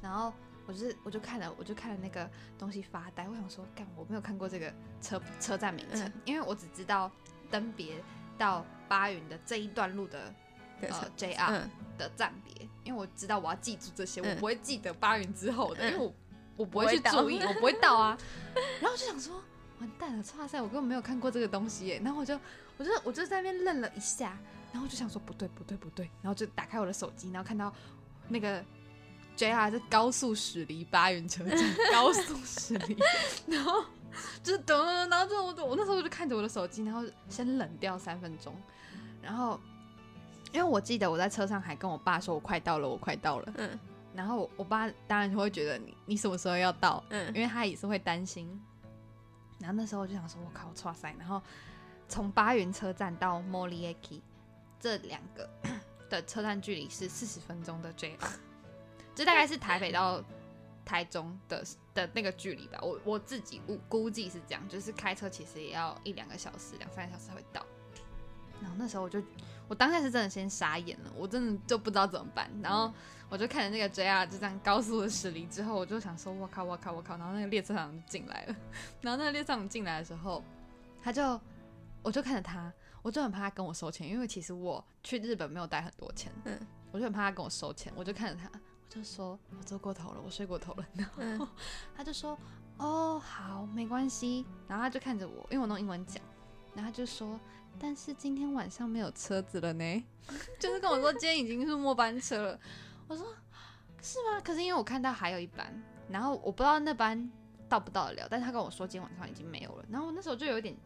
然后。我就是，我就看了，我就看了那个东西发呆。我想说，干，我没有看过这个车车站名称，因为我只知道登别到巴云的这一段路的呃 JR 的站别，因为我知道我要记住这些，我不会记得巴云之后的，因为我我不会去注意，我不会到啊。然后我就想说，完蛋了，哇塞，我根本没有看过这个东西耶。然后我就，我就，我就在那边愣了一下，然后就想说，不对，不对，不对。然后就打开我的手机，然后看到那个。JR 是高速驶离八元车站，高速驶离，然后就是等，然后就我我那时候就看着我的手机，然后先冷掉三分钟，然后因为我记得我在车上还跟我爸说我快到了，我快到了，嗯，然后我爸当然就会觉得你你什么时候要到，嗯，因为他也是会担心，然后那时候我就想说我靠，哇塞，然后从八云车站到 Moliaki 这两个 的车站距离是四十分钟的 JR。这大概是台北到台中的的那个距离吧，我我自己估估计是这样，就是开车其实也要一两个小时，两三个小时才会到。然后那时候我就，我当下是真的先傻眼了，我真的就不知道怎么办。然后我就看着那个 JR 就这样高速的驶离之后，我就想说，我靠，我靠，我靠！然后那个列车长进来了，然后那个列车长进来的时候，他就，我就看着他，我就很怕他跟我收钱，因为其实我去日本没有带很多钱，嗯，我就很怕他跟我收钱，我就看着他。我就说我坐过头了，我睡过头了。然后他就说：“哦，好，没关系。”然后他就看着我，因为我弄英文讲，然后他就说，但是今天晚上没有车子了呢，就是跟我说今天已经是末班车了。我说是吗？可是因为我看到还有一班，然后我不知道那班到不到得了，但是他跟我说今天晚上已经没有了，然后我那时候就有点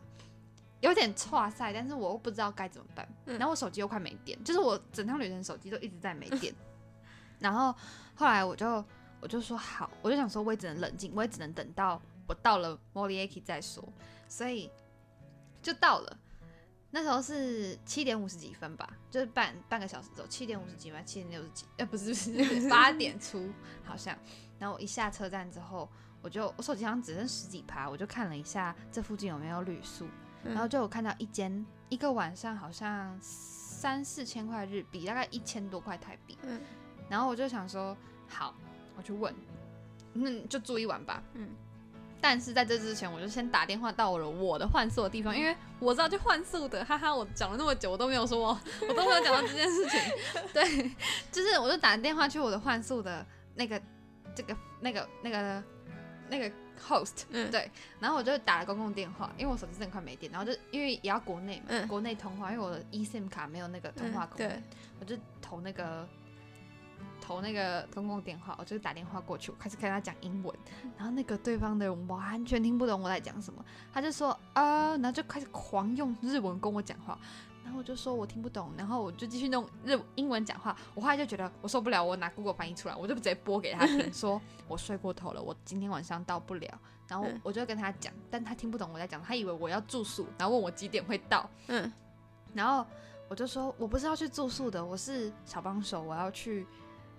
有点错赛，但是我又不知道该怎么办，然后我手机又快没电，就是我整趟旅程手机都一直在没电，然后后来我就我就说好，我就想说我也只能冷静，我也只能等到我到了 Moliaki 再说，所以就到了。那时候是七点五十几分吧，就是半半个小时走，七点五十几吧，七点六十几，呃，不是不是八点出 好像。然后我一下车站之后，我就我手机上只剩十几趴，我就看了一下这附近有没有旅宿，然后就有看到一间一个晚上好像三四千块日币，大概一千多块台币。嗯，然后我就想说，好，我去问，那就住一晚吧。嗯。但是在这之前，我就先打电话到了我的换宿的地方，因为我知道去换宿的，哈哈，我讲了那么久，我都没有说，我都没有讲到这件事情。对，就是我就打电话去我的换宿的那个这个那个那个那个 host，对，然后我就打了公共电话，因为我手机真的快没电，然后就因为也要国内嘛，国内通话，因为我的 eSIM 卡没有那个通话功能，我就投那个。投那个公共电话，我就打电话过去，我开始跟他讲英文，然后那个对方的人完全听不懂我在讲什么，他就说啊，然后就开始狂用日文跟我讲话，然后我就说我听不懂，然后我就继续用日英文讲话，我后来就觉得我受不了，我拿 Google 翻译出来，我就直接播给他听，说我睡过头了，我今天晚上到不了，然后我就跟他讲，但他听不懂我在讲，他以为我要住宿，然后问我几点会到，嗯，然后我就说我不是要去住宿的，我是小帮手，我要去。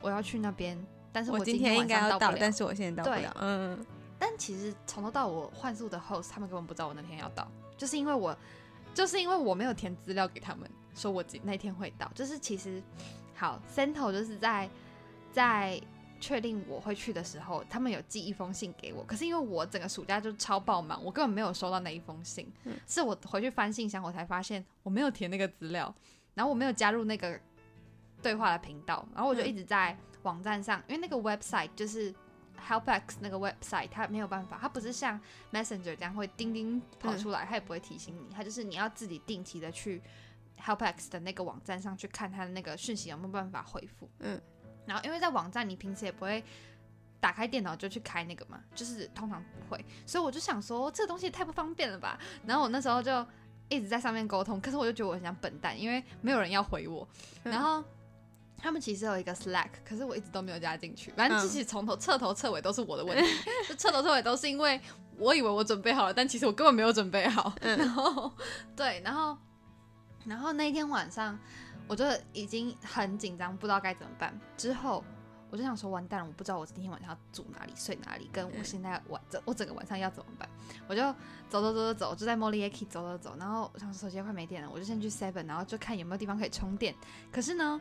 我要去那边，但是我今天应该要到，但是我现在到不了。嗯，但其实从头到我换宿的 host，他们根本不知道我那天要到，就是因为我，就是因为我没有填资料给他们，说我那天会到。就是其实好，Cento 就是在在确定我会去的时候，他们有寄一封信给我，可是因为我整个暑假就超爆满，我根本没有收到那一封信。是我回去翻信箱，我才发现我没有填那个资料，然后我没有加入那个。对话的频道，然后我就一直在网站上，因为那个 website 就是 HelpX 那个 website，它没有办法，它不是像 Messenger 这样会叮叮跑出来，它也不会提醒你，它就是你要自己定期的去 HelpX 的那个网站上去看它的那个讯息有没有办法回复。嗯，然后因为在网站你平时也不会打开电脑就去开那个嘛，就是通常不会，所以我就想说这个东西太不方便了吧，然后我那时候就一直在上面沟通，可是我就觉得我很像笨蛋，因为没有人要回我，然后。他们其实有一个 Slack，可是我一直都没有加进去。反正其实从头彻头彻尾都是我的问题，就彻头彻尾都是因为我以为我准备好了，但其实我根本没有准备好。然后对，然后然后那天晚上我就已经很紧张，不知道该怎么办。之后我就想说，完蛋了，我不知道我今天晚上要住哪里、睡哪里，跟我现在晚整我整个晚上要怎么办？我就走走走走走，就在 Moliaki 走走走。然后我想手机快没电了，我就先去 Seven，然后就看有没有地方可以充电。可是呢？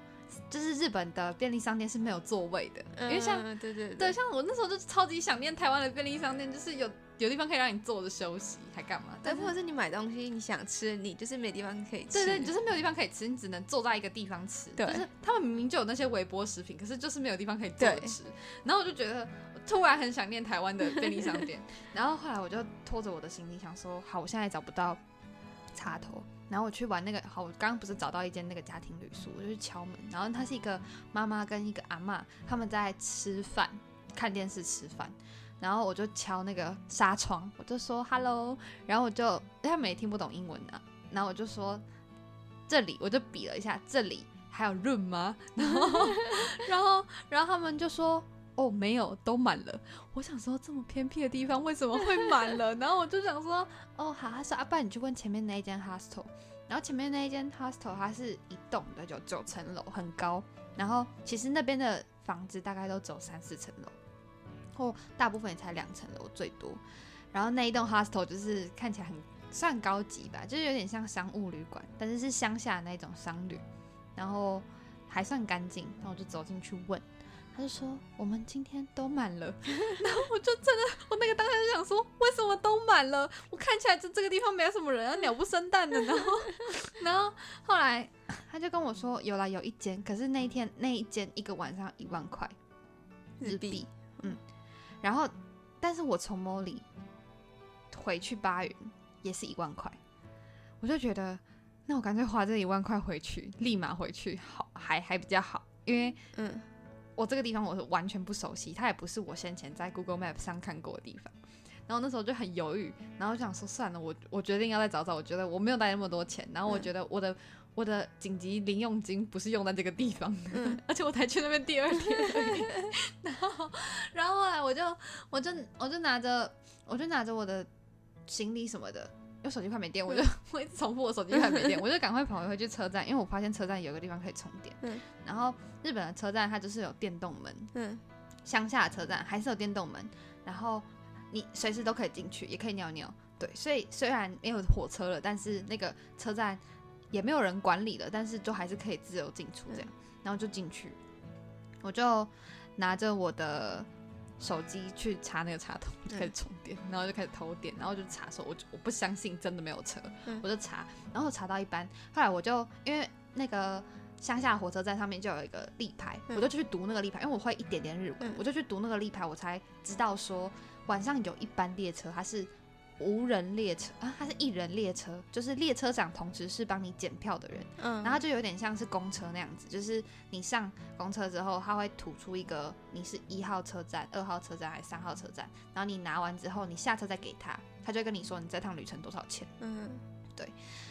就是日本的便利商店是没有座位的，因为像对对对，像我那时候就超级想念台湾的便利商店，就是有有地方可以让你坐着休息，还干嘛？对，或者是你买东西你想吃，你就是没地方可以吃，对对，就是没有地方可以吃，你只能坐在一个地方吃。对，就是他们明明就有那些微波食品，可是就是没有地方可以坐着吃。然后我就觉得突然很想念台湾的便利商店，然后后来我就拖着我的行李箱说，好，我现在找不到插头。然后我去玩那个，好，我刚刚不是找到一间那个家庭旅宿，我就去敲门。然后他是一个妈妈跟一个阿妈，他们在吃饭，看电视吃饭。然后我就敲那个纱窗，我就说 “hello”，然后我就他们也听不懂英文的，然后我就说这里，我就比了一下这里还有 room 吗？然后，然后，然后他们就说。哦，没有，都满了。我想说，这么偏僻的地方为什么会满了？然后我就想说，哦，好，他说阿爸，你去问前面那一间 hostel。然后前面那一间 hostel 它是一栋的，就九层楼，很高。然后其实那边的房子大概都只有三四层楼，或大部分也才两层楼最多。然后那一栋 hostel 就是看起来很算高级吧，就是有点像商务旅馆，但是是乡下那种商旅。然后还算干净，然后我就走进去问。他就说我们今天都满了，然后我就真的，我那个当下就想说，为什么都满了？我看起来就这个地方没有什么人，鸟不生蛋的。然后，然后后来他就跟我说，有啦，有一间，可是那一天那一间一个晚上一万块日币，嗯，然后但是我从摩里回去巴云也是一万块，我就觉得，那我干脆花这一万块回去，立马回去，好，还还比较好，因为嗯我这个地方我是完全不熟悉，它也不是我先前在 Google Map 上看过的地方。然后那时候就很犹豫，然后就想说算了，我我决定要再找找。我觉得我没有带那么多钱，然后我嗯觉得我的、我的紧急零用金不是用在这个地方的，嗯而且我才去那边第二天而已。然后然后后来我就我就我就拿着我就拿着我的行李什么的，因为手机快没电，我就我一直重复我手机快没电，我就赶快跑回去车站，因为我发现车站有个地方可以充电。嗯然后日本的车站它就是有电动门，嗯乡下的车站还是有电动门，然后你随时都可以进去，也可以尿尿。对，所以虽然没有火车了，但是那个车站也没有人管理了，但是就还是可以自由进出这样。然后就进去，我就拿着我的手机去插那个插头，就开始充电，然后就开始偷电，然后就查说，我就我不相信真的没有车，嗯。我就查，然后查到一班，后来我就因为那个乡下火车站上面就有一个立牌，嗯。我就去读那个立牌，因为我会一点点日文，嗯。我就去读那个立牌，我才知道说晚上有一班列车它是无人列车啊，它是一人列车，就是列车长同时是帮你检票的人，嗯，然后就有点像是公车那样子，就是你上公车之后，他会吐出一个你是一号车站、二号车站还是三号车站，然后你拿完之后，你下车再给他，他就跟你说你这趟旅程多少钱。嗯对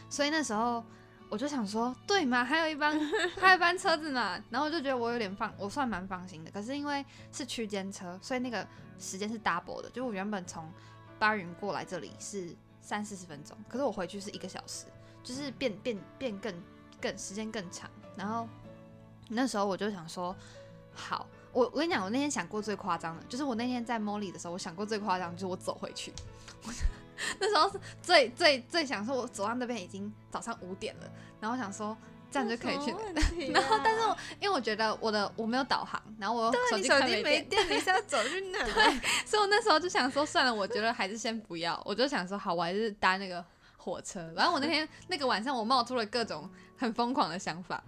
所以那时候我就想说，对嘛，还有一班 还有一班车子嘛，然后我就觉得我有点放，我算蛮放心的。可是因为是区间车，所以那个时间是 double 的，就我原本从巴云过来这里是三四十分钟，可是我回去是一个小时，就是变变变更更时间更长。然后那时候我就想说，好，我我跟你讲，我那天想过最夸张的，就是我那天在 Molly 的时候，我想过最夸张，就是我走回去。那时候是最最最想说，我走到那边已经早上五点了，然后想说这样就可以去。然后，但是我因为我觉得我的我没有导航，然后我手机没电，没电，你是要走去哪？对所以我那时候就想说，算了，我觉得还是先不要。我就想说，好，我还是搭那个火车。然后我那天那个晚上，我冒出了各种很疯狂的想法，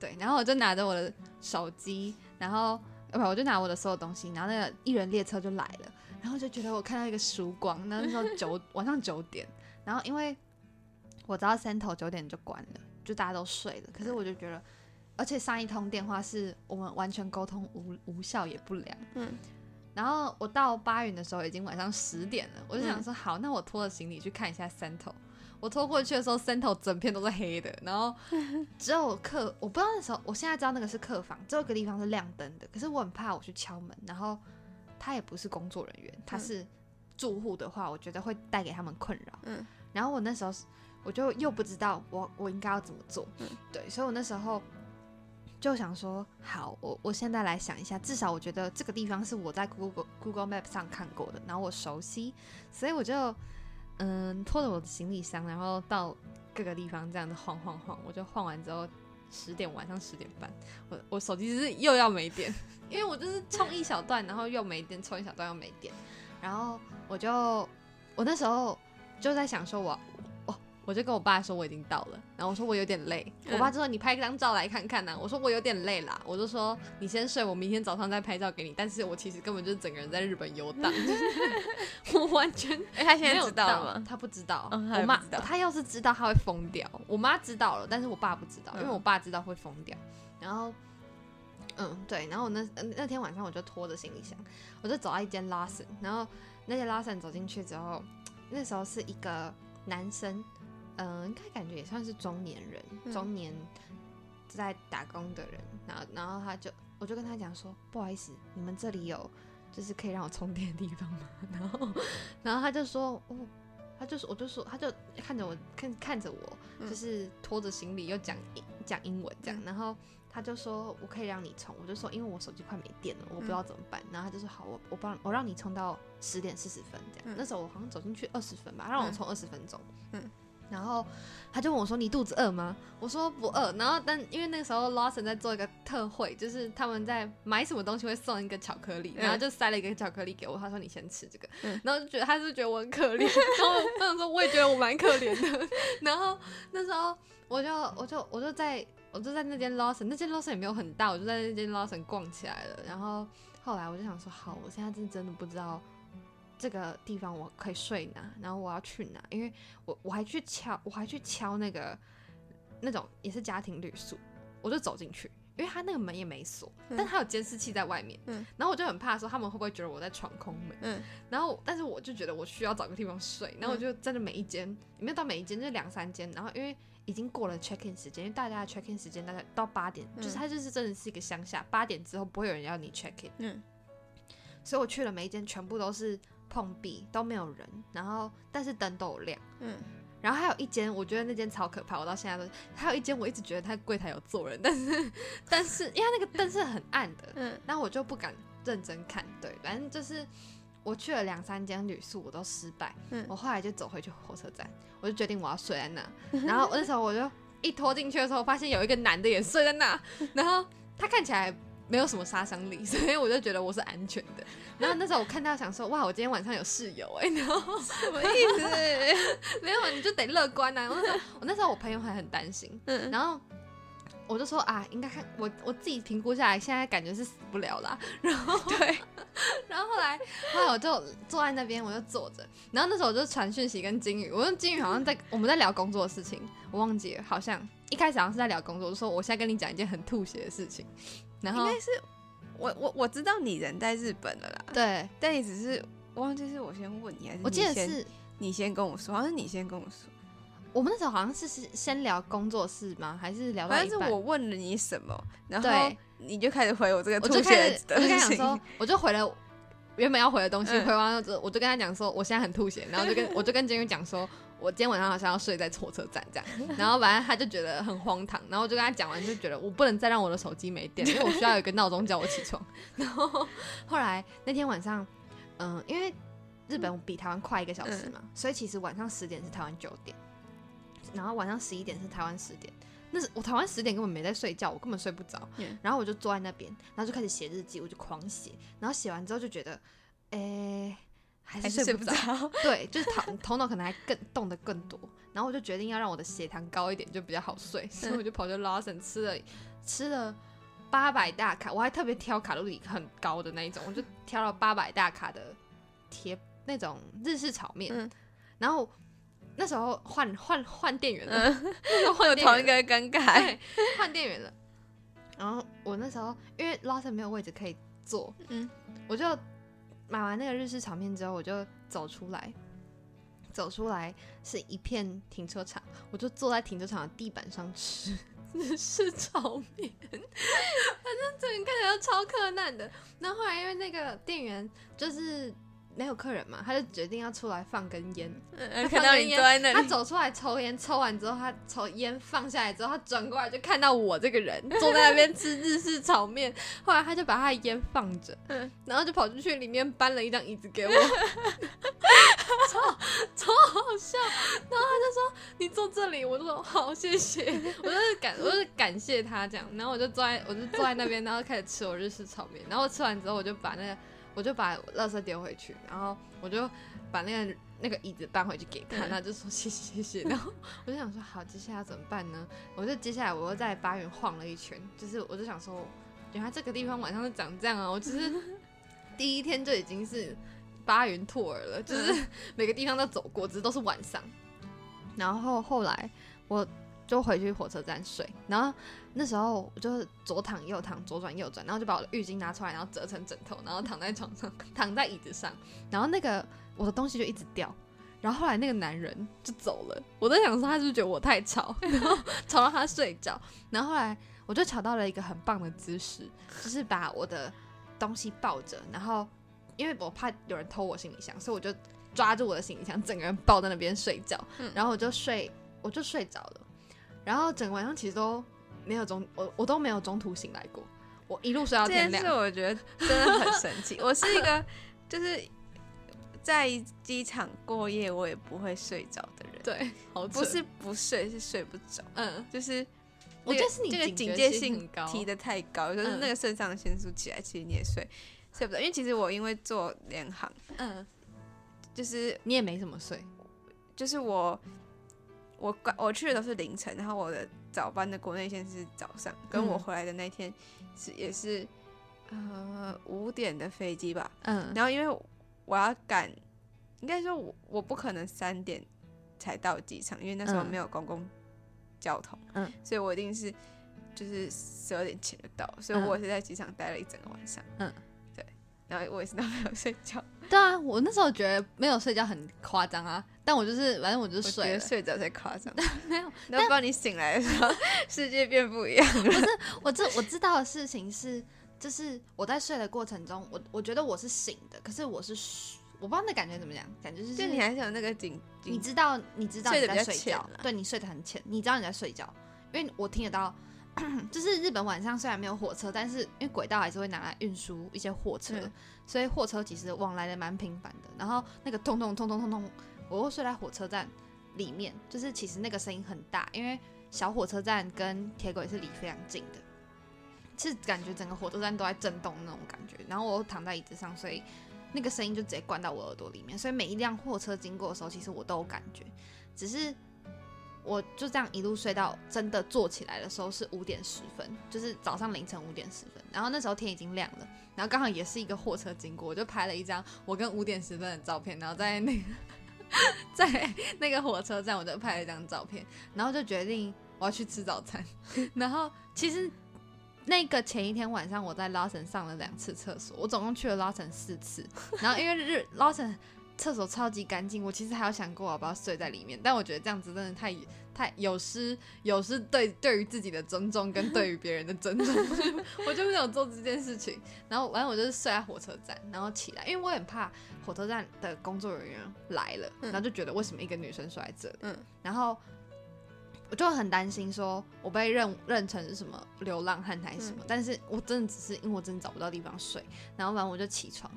对，然后我就拿着我的手机，然后呃不，我就拿我的所有东西，然后那个一人列车就来了，然后就觉得我看到一个曙光。那那时候九 晚上九点，然后因为我知道三头九点就关了，就大家都睡了，可是我就觉得。而且上一通电话是我们完全沟通无无效也不良，嗯然后我到八云的时候已经晚上十点了，我就想说好，那我拖着行李去看一下三头。我拖过去的时候，三头整片都是黑的，然后 只有客，我不知道那时候，我现在知道那个是客房，只有一个地方是亮灯的。可是我很怕我去敲门，然后他也不是工作人员，他是住户的话，我觉得会带给他们困扰。嗯然后我那时候是我就又不知道我我应该要怎么做，嗯。对，所以我那时候就想说，好，我我现在来想一下，至少我觉得这个地方是我在 Google Google Map 上看过的，然后我熟悉，所以我就嗯拖着我的行李箱，然后到各个地方这样子晃晃晃，我就晃完之后十点晚上十点半，我我手机是又要没电，因为我就是充一小段，然后又没电，充一小段又没电，然后我就我那时候就在想说我，哦，我就跟我爸说我已经到了，然后我说我有点累，嗯我爸就说你拍张照来看看呐、我说我有点累啦，我就说你先睡，我明天早上再拍照给你，但是我其实根本就是整个人在日本游荡，我完全 哎，他现在知道了吗？他不知道。我妈他要是知道，他会疯掉。我妈知道了，但是我爸不知道，因为嗯我爸知道会疯掉。然后，嗯，对，然后我那呃那天晚上我就拖着行李箱，我就走到一间 Lawson，然后那间 Lawson 走进去之后，那时候是一个男生，嗯、应该感觉也算是中年人，嗯。中年在打工的人。然后，然后他就我就跟他讲说，不好意思，你们这里有就是可以让我充电的地方吗？然后，然后他就说，哦，他就说，我就说，他就看着我，看看着我，嗯。就是拖着行李又讲英讲英文这样，嗯。然后他就说我可以让你充，我就说因为我手机快没电了，我不知道怎么办，然后他就说好，我我帮我让你充到十点四十分这样，嗯。那时候我好像走进去二十分吧，他让我嗯。充二十分钟，嗯然后他就问我说：“你肚子饿吗？”我说：“不饿。”然后但因为那个时候 Lawson 在做一个特惠，就是他们在买什么东西会送一个巧克力，嗯然后就塞了一个巧克力给我。他说：“你先吃这个。嗯然后就觉得他是觉得我很可怜，然后我想说我也觉得我蛮可怜的。然后那时候我就我就我就在我就在那间 Lawson，那间 Lawson 也没有很大，我就在那间 Lawson 逛起来了。然后后来我就想说，好，我现在真真的不知道这个地方我可以睡哪，然后我要去哪，因为我我还去敲，我还去敲那个那种也是家庭旅宿，我就走进去，因为他那个门也没锁，嗯但他有监视器在外面，嗯然后我就很怕说他们会不会觉得我在闯空门，嗯然后但是我就觉得我需要找个地方睡，然后我就真的每一间，也没有到每一间，就是两三间，然后因为。已经过了 check in 时间，因为大家的 check in 时间大概到八点，嗯就是它就是真的是一个乡下，八点之后不会有人要你 check in，嗯所以我去了每一间全部都是碰壁，都没有人，然后但是灯都有亮，嗯。然后还有一间我觉得那间超可怕，我到现在都还有一间我一直觉得它柜台有坐人，但是但是因为那个灯是很暗的，嗯。然后我就不敢认真看，对，反正就是我去了两三间旅宿，我都失败，嗯。我后来就走回去火车站，我就决定我要睡在那，然后那时候我就一拖进去的时候，发现有一个男的也睡在那，然后他看起来没有什么杀伤力，所以我就觉得我是安全的。然后那时候我看到想说，哇，我今天晚上有室友哎、然后什么意思？没有，你就得乐观呐、我那时候我那时候我朋友还很担心，嗯然后我就说啊，应该看我我自己评估下来，现在感觉是死不了啦。然后对，然后后来后来我就坐在那边，我就坐着，然后那时候我就传讯息跟金宇，我跟金宇好像在我们在聊工作的事情，我忘记了，好像一开始好像是在聊工作，我就说我现在跟你讲一件很吐血的事情，然后应该是我我我知道你人在日本了啦，对但你只是我忘记是我先问你还是我记得你先是你先跟我说，好像是你先跟我说，我们那时候好像是是先聊工作室吗？还是聊到反正半？是我问了你什么，然后对你就开始回我这个我吐就开始，我就跟他东西讲说，我就回了原本要回的东西，嗯回完了之后，我就跟他讲说，我现在很吐血，然后就跟我就跟金宇讲说，我今天晚上好像要睡在火车站这样，然后反正他就觉得很荒唐，然后我就跟他讲完，就觉得我不能再让我的手机没电，因为我需要有一个闹钟叫我起床。然后后来那天晚上，嗯，因为日本比台湾快一个小时嘛，所以其实晚上十点是台湾九点，然后晚上十一点是台湾十点。那是我台湾十点根本没在睡觉，我根本睡不着。嗯然后我就坐在那边，然后就开始写日记，我就狂写。然后写完之后就觉得，诶、还还是睡不着。对，就是头头脑可能还更动得更多。然后我就决定要让我的血糖高一点，就比较好睡。所以我就跑去 Lawson 吃了吃了八百大卡，我还特别挑卡路里很高的那一种，我就挑了八百大卡的铁那种日式炒面。嗯然后那时候换换换店员了，嗯，那时候 换有店员了同一个尴尬，对，换店员了。然后我那时候因为 Lawson 没有位置可以坐，嗯，我就买完那个日式炒面之后，我就走出来，走出来是一片停车场，我就坐在停车场的地板上吃 日式炒面，反正整个看起来超困难的。那后来因为那个店员就是。没有客人嘛，他就决定要出来放根烟，嗯看到你坐在那里，他走出来抽烟，抽完之后，他抽烟放下来之后，他转过来就看到我这个人坐在那边吃日式炒面。后来他就把他的烟放着，嗯然后就跑出去里面搬了一张椅子给我，超超好笑。然后他就说：“你坐这里。”我就说：“好，谢谢。”我就是感，我就是感谢他这样。然后我就坐在，我就坐在那边，然后开始吃我日式炒面。然后吃完之后，我就把那个。我就把垃圾丢回去，然后我就把那个那个椅子搬回去给他，嗯他就说谢谢谢谢。然后我就想说好，接下来怎么办呢？我就接下来我又在八元晃了一圈，就是我就想说，原来这个地方晚上是长这样啊！我其实 第一天就已经是八云 tour 了，就是每个地方都走过，只是都是晚上。然后后来我就回去火车站睡，然后那时候我就左躺右躺，左转右转，然后就把我的浴巾拿出来，然后折成枕头，然后躺在床上，躺在椅子上，然后那个我的东西就一直掉。然后后来那个男人就走了，我在想说他是不是觉得我太吵，然后吵到他睡着。然后后来我就吵到了一个很棒的姿势，就是把我的东西抱着，然后因为我怕有人偷我行李箱，所以我就抓住我的行李箱，整个人抱在那边睡觉，嗯然后我就睡，我就睡着了。然后整个晚上其实都没有中，我我都没有中途醒来过，我一路睡到这天亮。件事我觉得真的很神奇。我是一个就是在机场过夜我也不会睡着的人，对，好扯不是不睡是睡不着，嗯，就是我觉得是你这个警戒性提的太高，就是嗯那个肾上腺素起来，其实你也睡睡不着。因为其实我因为做联航，嗯，就是你也没怎么睡，就是我我关我去的都是凌晨，然后我的早班的国内线是早上，跟我嗯。回来的那天是也是呃五点的飞机吧。嗯。然后因为我要赶应该说我我不可能三点才到机场，因为那时候嗯。没有公共交通，嗯，所以我一定是就是十二点前就到，所以嗯。我也是在机场待了一整个晚上，嗯，对，然后我也是都没有睡觉，对啊，我那时候觉得没有睡觉很夸张啊，但我就是反正我就是睡了，睡着才夸张，没有。然后不知道你醒来的时候，世界变不一样，我知我知道的事情是，就是我在睡的过程中，我我觉得我是醒的，可是我是我不知道那感觉怎么样，感觉就是就你还是有那个警警你知道你知道你在睡觉对你睡得很浅，你知道你在睡觉，因为我听得到。就是日本晚上虽然没有火车，但是因为轨道还是会拿来运输一些货车，嗯所以货车其实往来的蛮频繁的。然后那个通通通通通通，我又睡在火车站里面，就是其实那个声音很大，因为小火车站跟铁轨是离非常近的，是感觉整个火车站都在震动那种感觉。然后我又躺在椅子上，所以那个声音就直接灌到我耳朵里面，所以每一辆货车经过的时候，其实我都有感觉，只是。我就这样一路睡到真的坐起来的时候是五点十分，就是早上凌晨五点十分。然后那时候天已经亮了，然后刚好也是一个货车经过，我就拍了一张我跟五点十分的照片，然后在那个在那个火车站我就拍了一张照片，然后就决定我要去吃早餐。然后其实那个前一天晚上我在 Lawson 上了两次厕所，我总共去了 Lawson 四次。然后因为日 Lawson 厕所超级干净，我其实还有想过我要不要睡在里面，但我觉得这样子真的太太有失有失对对于自己的尊重跟对于别人的尊重，我就没有做这件事情。然后完了我就是睡在火车站，然后起来，因为我很怕火车站的工作人员来了，嗯然后就觉得为什么一个女生睡在这里，嗯然后。我就很担心，说我被认认成是什么流浪汉还是什么，但是我真的只是因为我真的找不到地方睡，然后完我就起床，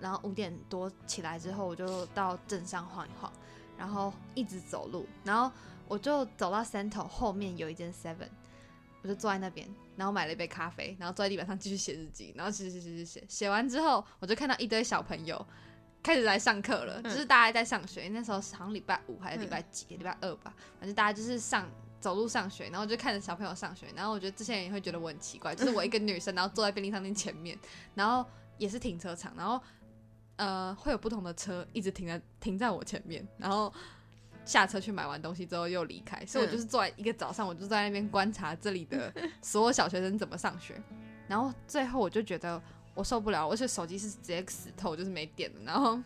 然后五点多起来之后，我就到镇上晃一晃，然后一直走路，然后我就走到 Cento 后面有一间 Seven，我就坐在那边，然后买了一杯咖啡，然后坐在地板上继续写日记，然后写写写写写，写完之后，我就看到一堆小朋友开始来上课了，嗯就是大家在上学，那时候好像礼拜五还是礼拜几，礼拜二吧，反正大家就是上。走路上学，然后我就看着小朋友上学，然后我觉得这些人也会觉得我很奇怪，就是我一个女生，然后坐在便利商店前面，然后也是停车场，然后呃会有不同的车一直停在停在我前面，然后下车去买完东西之后又离开，所以我就是坐在一个早上，我就在那边观察这里的 所有小学生怎么上学，然后最后我就觉得我受不了，而且手机是直接死透，就是没电了，然后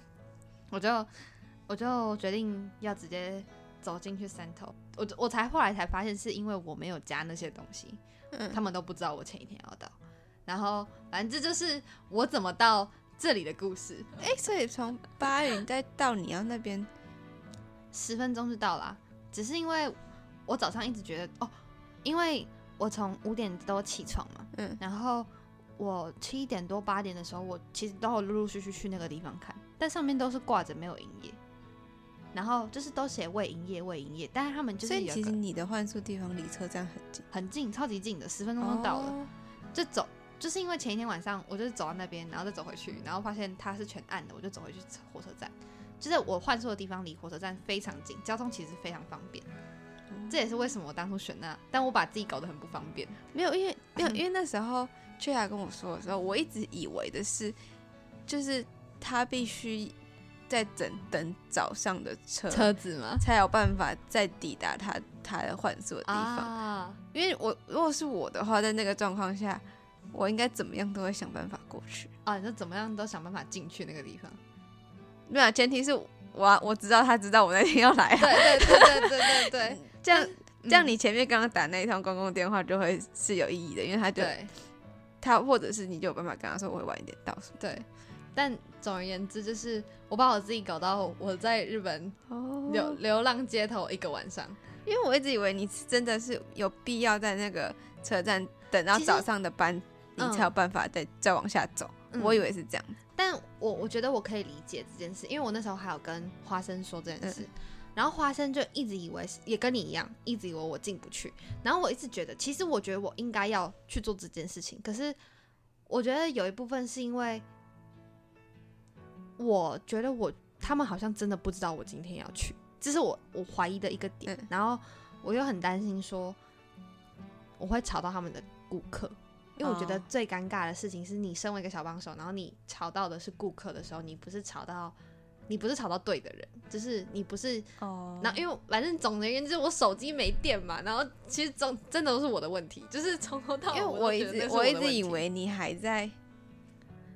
我就我就决定要直接走进去三头，我我才后来才发现是因为我没有加那些东西，嗯。他们都不知道我前一天要到，然后反正这就是我怎么到这里的故事，哎、所以从八云再到你要那边，十分钟就到啦。只是因为我早上一直觉得哦，因为我从五点多起床嘛，嗯然后我七点多八点的时候，我其实都有陆陆续续去那个地方看，但上面都是挂着没有营业，然后就是都写未营业未营业，但是他们就所以其实你的换宿地方离车站很近，很近，超级近的，十分钟就到了。哦就走，就是因为前一天晚上我就是走到那边，然后再走回去，然后发现它是全暗的，我就走回去火车站。就是我换宿的地方离火车站非常近，交通其实非常方便。这也是为什么我当初选那，但我把自己搞得很不方便。没有，因为没有，因为那时候雀雅跟我说的时候，我一直以为的是，就是他必须在等等早上的车车，子嘛？才有办法再抵达他他的换宿的地方。啊，因为我如果是我的话，在那个状况下，我应该怎么样都会想办法过去。啊，你就怎么样都想办法进去那个地方。没有，前提是我要我知道他知道我那天要来啊，对对对对对对对，这样嗯这样你前面刚刚打那一通公共电话就会是有意义的，因为他就对他或者是你就有办法跟他说我会晚一点到什么。对。但总而言之，就是我把我自己搞到我在日本哦流流浪街头一个晚上。因为我一直以为你真的是有必要在那个车站等到早上的班，你嗯才有办法再再往下走。嗯我以为是这样。但我我觉得我可以理解这件事，因为我那时候还有跟花生说这件事，嗯然后花生就一直以为是也跟你一样，一直以为我进不去，然后我一直觉得，其实我觉得我应该要去做这件事情，可是我觉得有一部分是因为我觉得我他们好像真的不知道我今天要去，这是我我怀疑的一个点，嗯然后我又很担心说我会吵到他们的顾客。因为我觉得哦最尴尬的事情是你身为一个小帮手，然后你吵到的是顾客的时候，你不是吵到你不是吵到对的人，就是你不是，哦然后因为反正总而言之，我手机没电嘛，然后其实总真的都是我的问题，就是从头到尾因为我一直我一直以为你还在，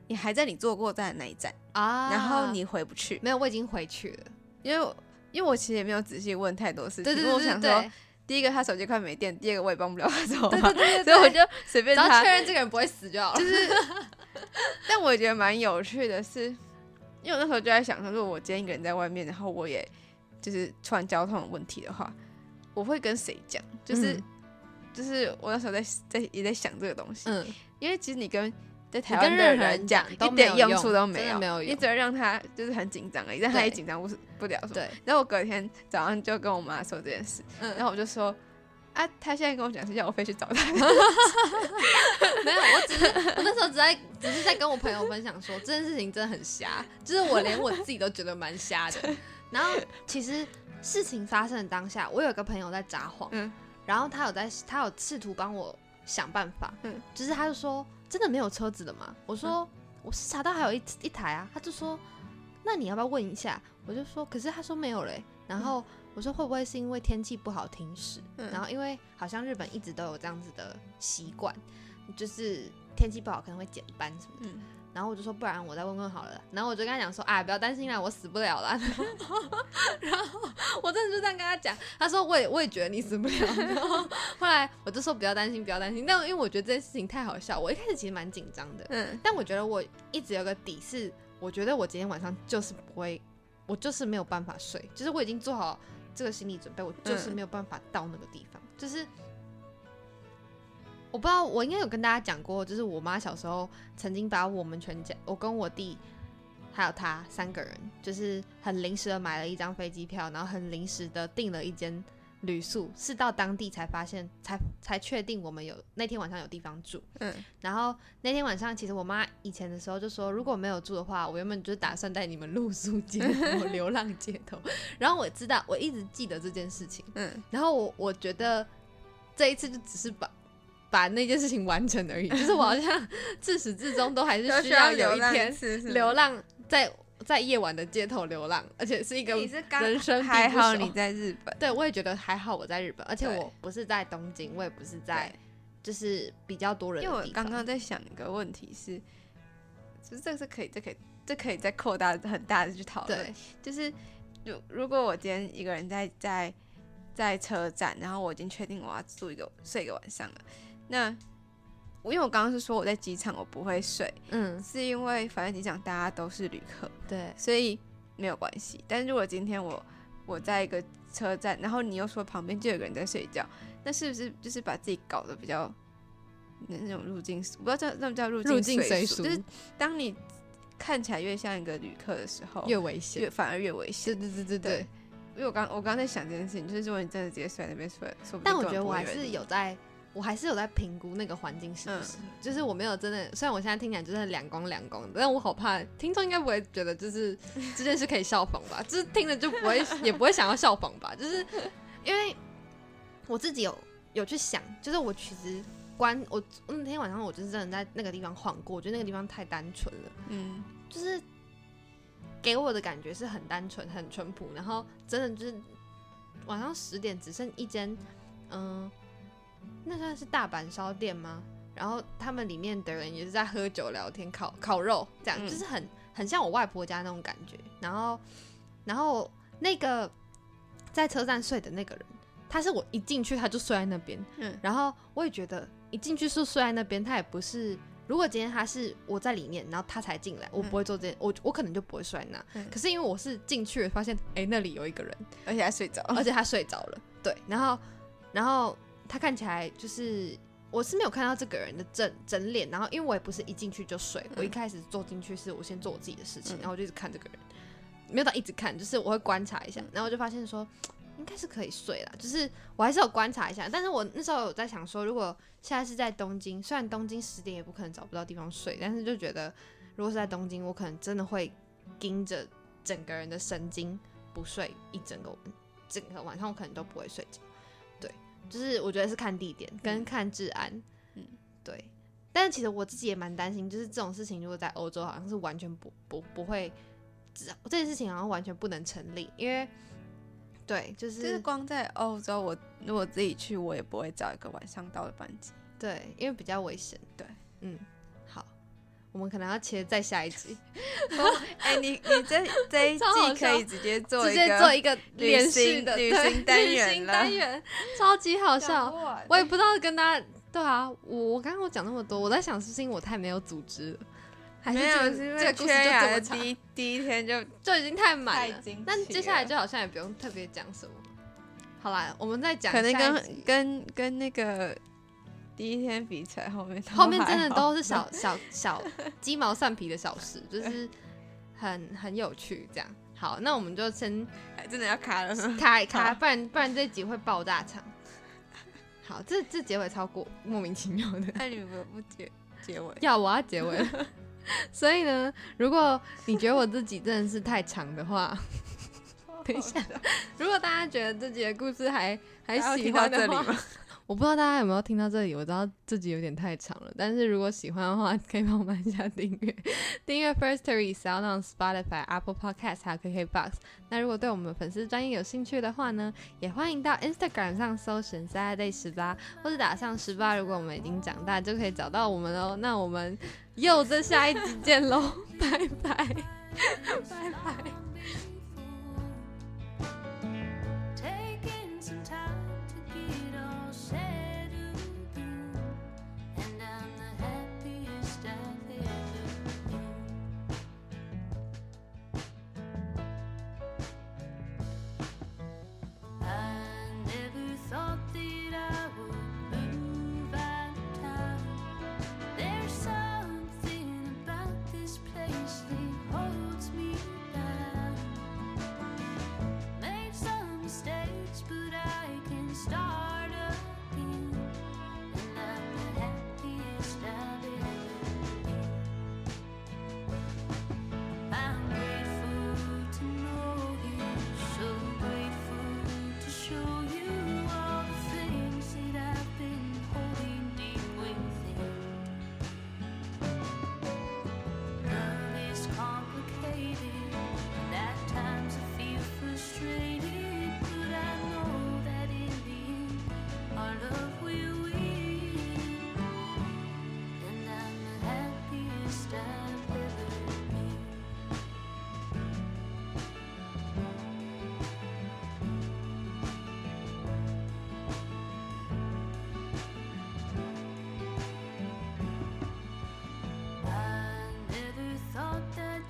你还在你坐过站的那一站，啊，然后你回不去，没有，我已经回去了，因为我因为我其实也没有仔细问太多事情，对对对,对我想说对，第一个他手机快没电，第二个我也帮不了他什么。办，对对对 对。所以我，就随便他只要确。认这个人不会死就好了，就是，但我也觉得蛮有趣的是，因为我那时候就在想说，如果我今天一个人在外面，然后我也就是突然交通有问题的话，我会跟谁讲？就是、嗯。就是我那时候在在也在想这个东西，嗯，因为其实你跟你湾的跟任何人人讲一点用处都没有，你只会让他就是很紧张而已，但他也对紧张不是不了什么。对，然后我隔天早上就跟我妈说这件事，嗯然后我就说。啊，他现在跟我讲是叫我飞去找他，没有，我只是我那时候只在只是在跟我朋友分享说这件事情真的很瞎，就是我连我自己都觉得蛮瞎的。然后其实事情发生的当下，我有个朋友在札幌，嗯然后他有在他有试图帮我想办法，嗯就是他就说真的没有车子的吗？我说、我是查到还有一一台啊，他就说那你要不要问一下？我就说可是他说没有嘞，然后我说会不会是因为天气不好停驶？嗯然后因为好像日本一直都有这样子的习惯，就是天气不好可能会减班什么的。嗯然后我就说，不然我再问问好了。然后我就跟他讲说，啊，不要担心啦，我死不了啦。然后我真的就这样跟他讲，他说我也我也觉得你死不了。然后后来我就说不要担心，不要担心。但因为我觉得这件事情太好笑，我一开始其实蛮紧张的。嗯但我觉得我一直有个底是，我觉得我今天晚上就是不会，我就是没有办法睡，就是我已经做好这个心理准备，我就是嗯没有办法到那个地方，就是。我不知道，我应该有跟大家讲过，就是我妈小时候曾经把我们全家，我跟我弟还有他三个人，就是很临时的买了一张飞机票，然后很临时的订了一间旅宿，是到当地才发现，才才确定我们有那天晚上有地方住。嗯然后那天晚上，其实我妈以前的时候就说，如果没有住的话，我原本就是打算带你们露宿街头、流浪街头。然后我知道，我一直记得这件事情。嗯然后我我觉得这一次就只是把把那件事情完成而已，就是我好像自始至终都还是需要有一天次是流浪在在夜晚的街头流浪，而且是一个人生还好你在日本，对，我也觉得还好，我在日本，而且我不是在东京，我也不是在就是比较多人因为我。刚刚在想一个问题是，就是这个是可以，这可以，这可以再扩大很大的去讨论。对，就是如如果我今天一个人在在在车站，然后我已经确定我要住一个睡一个晚上了，那我因为我刚刚是说我在机场我不会睡，嗯，是因为反正机场大家都是旅客，对，所以没有关系。但是如果今天我我在一个车站，然后你又说旁边就有个人在睡觉，那是不是就是把自己搞得比较那那种入境，我不知道叫那不叫入入境随俗俗，就是当你看起来越像一个旅客的时候，越危险。越反而越危险。对对对对对。因为我刚我刚刚在想这件事情，就是如果你真的直接睡在那边睡，但我觉得我还是有在，我还是有在评估那个环境是不是，就是我没有真的，虽然我现在听起来就是两光两光的，但我好怕听众应该不会觉得就是 这件事可以效仿吧，就是听了就不会也不会想要效仿吧，就是 因为我自己有有去想，就是我其实关我那天晚上我就是真的在那个地方晃过，我觉得那个地方太单纯了。嗯就是给我的感觉是很单纯、很淳朴，然后真的就是晚上十点只剩一间，嗯、那算是大阪烧店吗？然后他们里面的人也是在喝酒、聊天、烤烤肉，这样、嗯就是很很像我外婆家那种感觉。然后，然后那个在车站睡的那个人，他是我一进去他就睡在那边，嗯然后我也觉得一进去是睡在那边，他也不是。如果今天他是我在里面，然后他才进来，我不会做这件，我我可能就不会睡在那。嗯可是因为我是进去了，发现哎、那里有一个人，而且还睡着，而且他睡着了，对，然后然后他看起来就是我是没有看到这个人的整整脸，然后因为我也不是一进去就睡，我一开始坐进去是我先做我自己的事情，嗯然后我就一直看这个人，没有到一直看，就是我会观察一下，然后我就发现说应该是可以睡了，就是我还是有观察一下，但是我那时候有在想说，如果现在是在东京，虽然东京十点也不可能找不到地方睡，但是就觉得如果是在东京，我可能真的会盯着整个人的神经不睡一整个晚整个晚上，我可能都不会睡觉。对，就是我觉得是看地点跟嗯看治安，嗯嗯，对。但是其实我自己也蛮担心，就是这种事情如果在欧洲，好像是完全不不不会这这件事情好像完全不能成立，因为对，就是就是是光在欧洲，我如果自己去，我也不会找一个晚上到的班机。对，因为比较危险。对，嗯，好，我们可能要切再下一集，哎、你你这这一季可以直接做直一个接做一个旅连续行的旅行单元了单元，超级好笑。我也不知道跟大家对啊，我我刚刚我讲那么多，我在想是不是因为我太没有组织了，还是没有，这个是因为这个故事缺牙的就这么长第一第一天就就已经太满了。但接下来就好像也不用特别讲什么。好啦，我们再讲可能跟跟跟那个第一天比起来，后面后面真的都是小小小鸡毛蒜皮的小事，就是很很有趣这样。好，那我们就先哎真的要卡了吗？卡一卡，不然不然这集会爆炸场。好，这这结尾超过莫名其妙的。那你们不结结尾？要我要结尾了，所以呢，如果你觉得我自己真的是太长的话，等一下，如果大家觉得自己的故事还还喜欢的话，这里吗？我不知道大家有没有听到这里，我知道自己有点太长了，但是如果喜欢的话，可以帮我们按下订阅，订阅 Firstory、Sound、Spotify、Apple Podcast 还有 KKBox。那如果对我们粉丝专业有兴趣的话呢，也欢迎到 Instagram 上搜寻 Saturday 十八，或者打上十八。如果我们已经长大，就可以找到我们哦。那我们又在下一集见喽，拜拜，拜拜。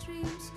dreams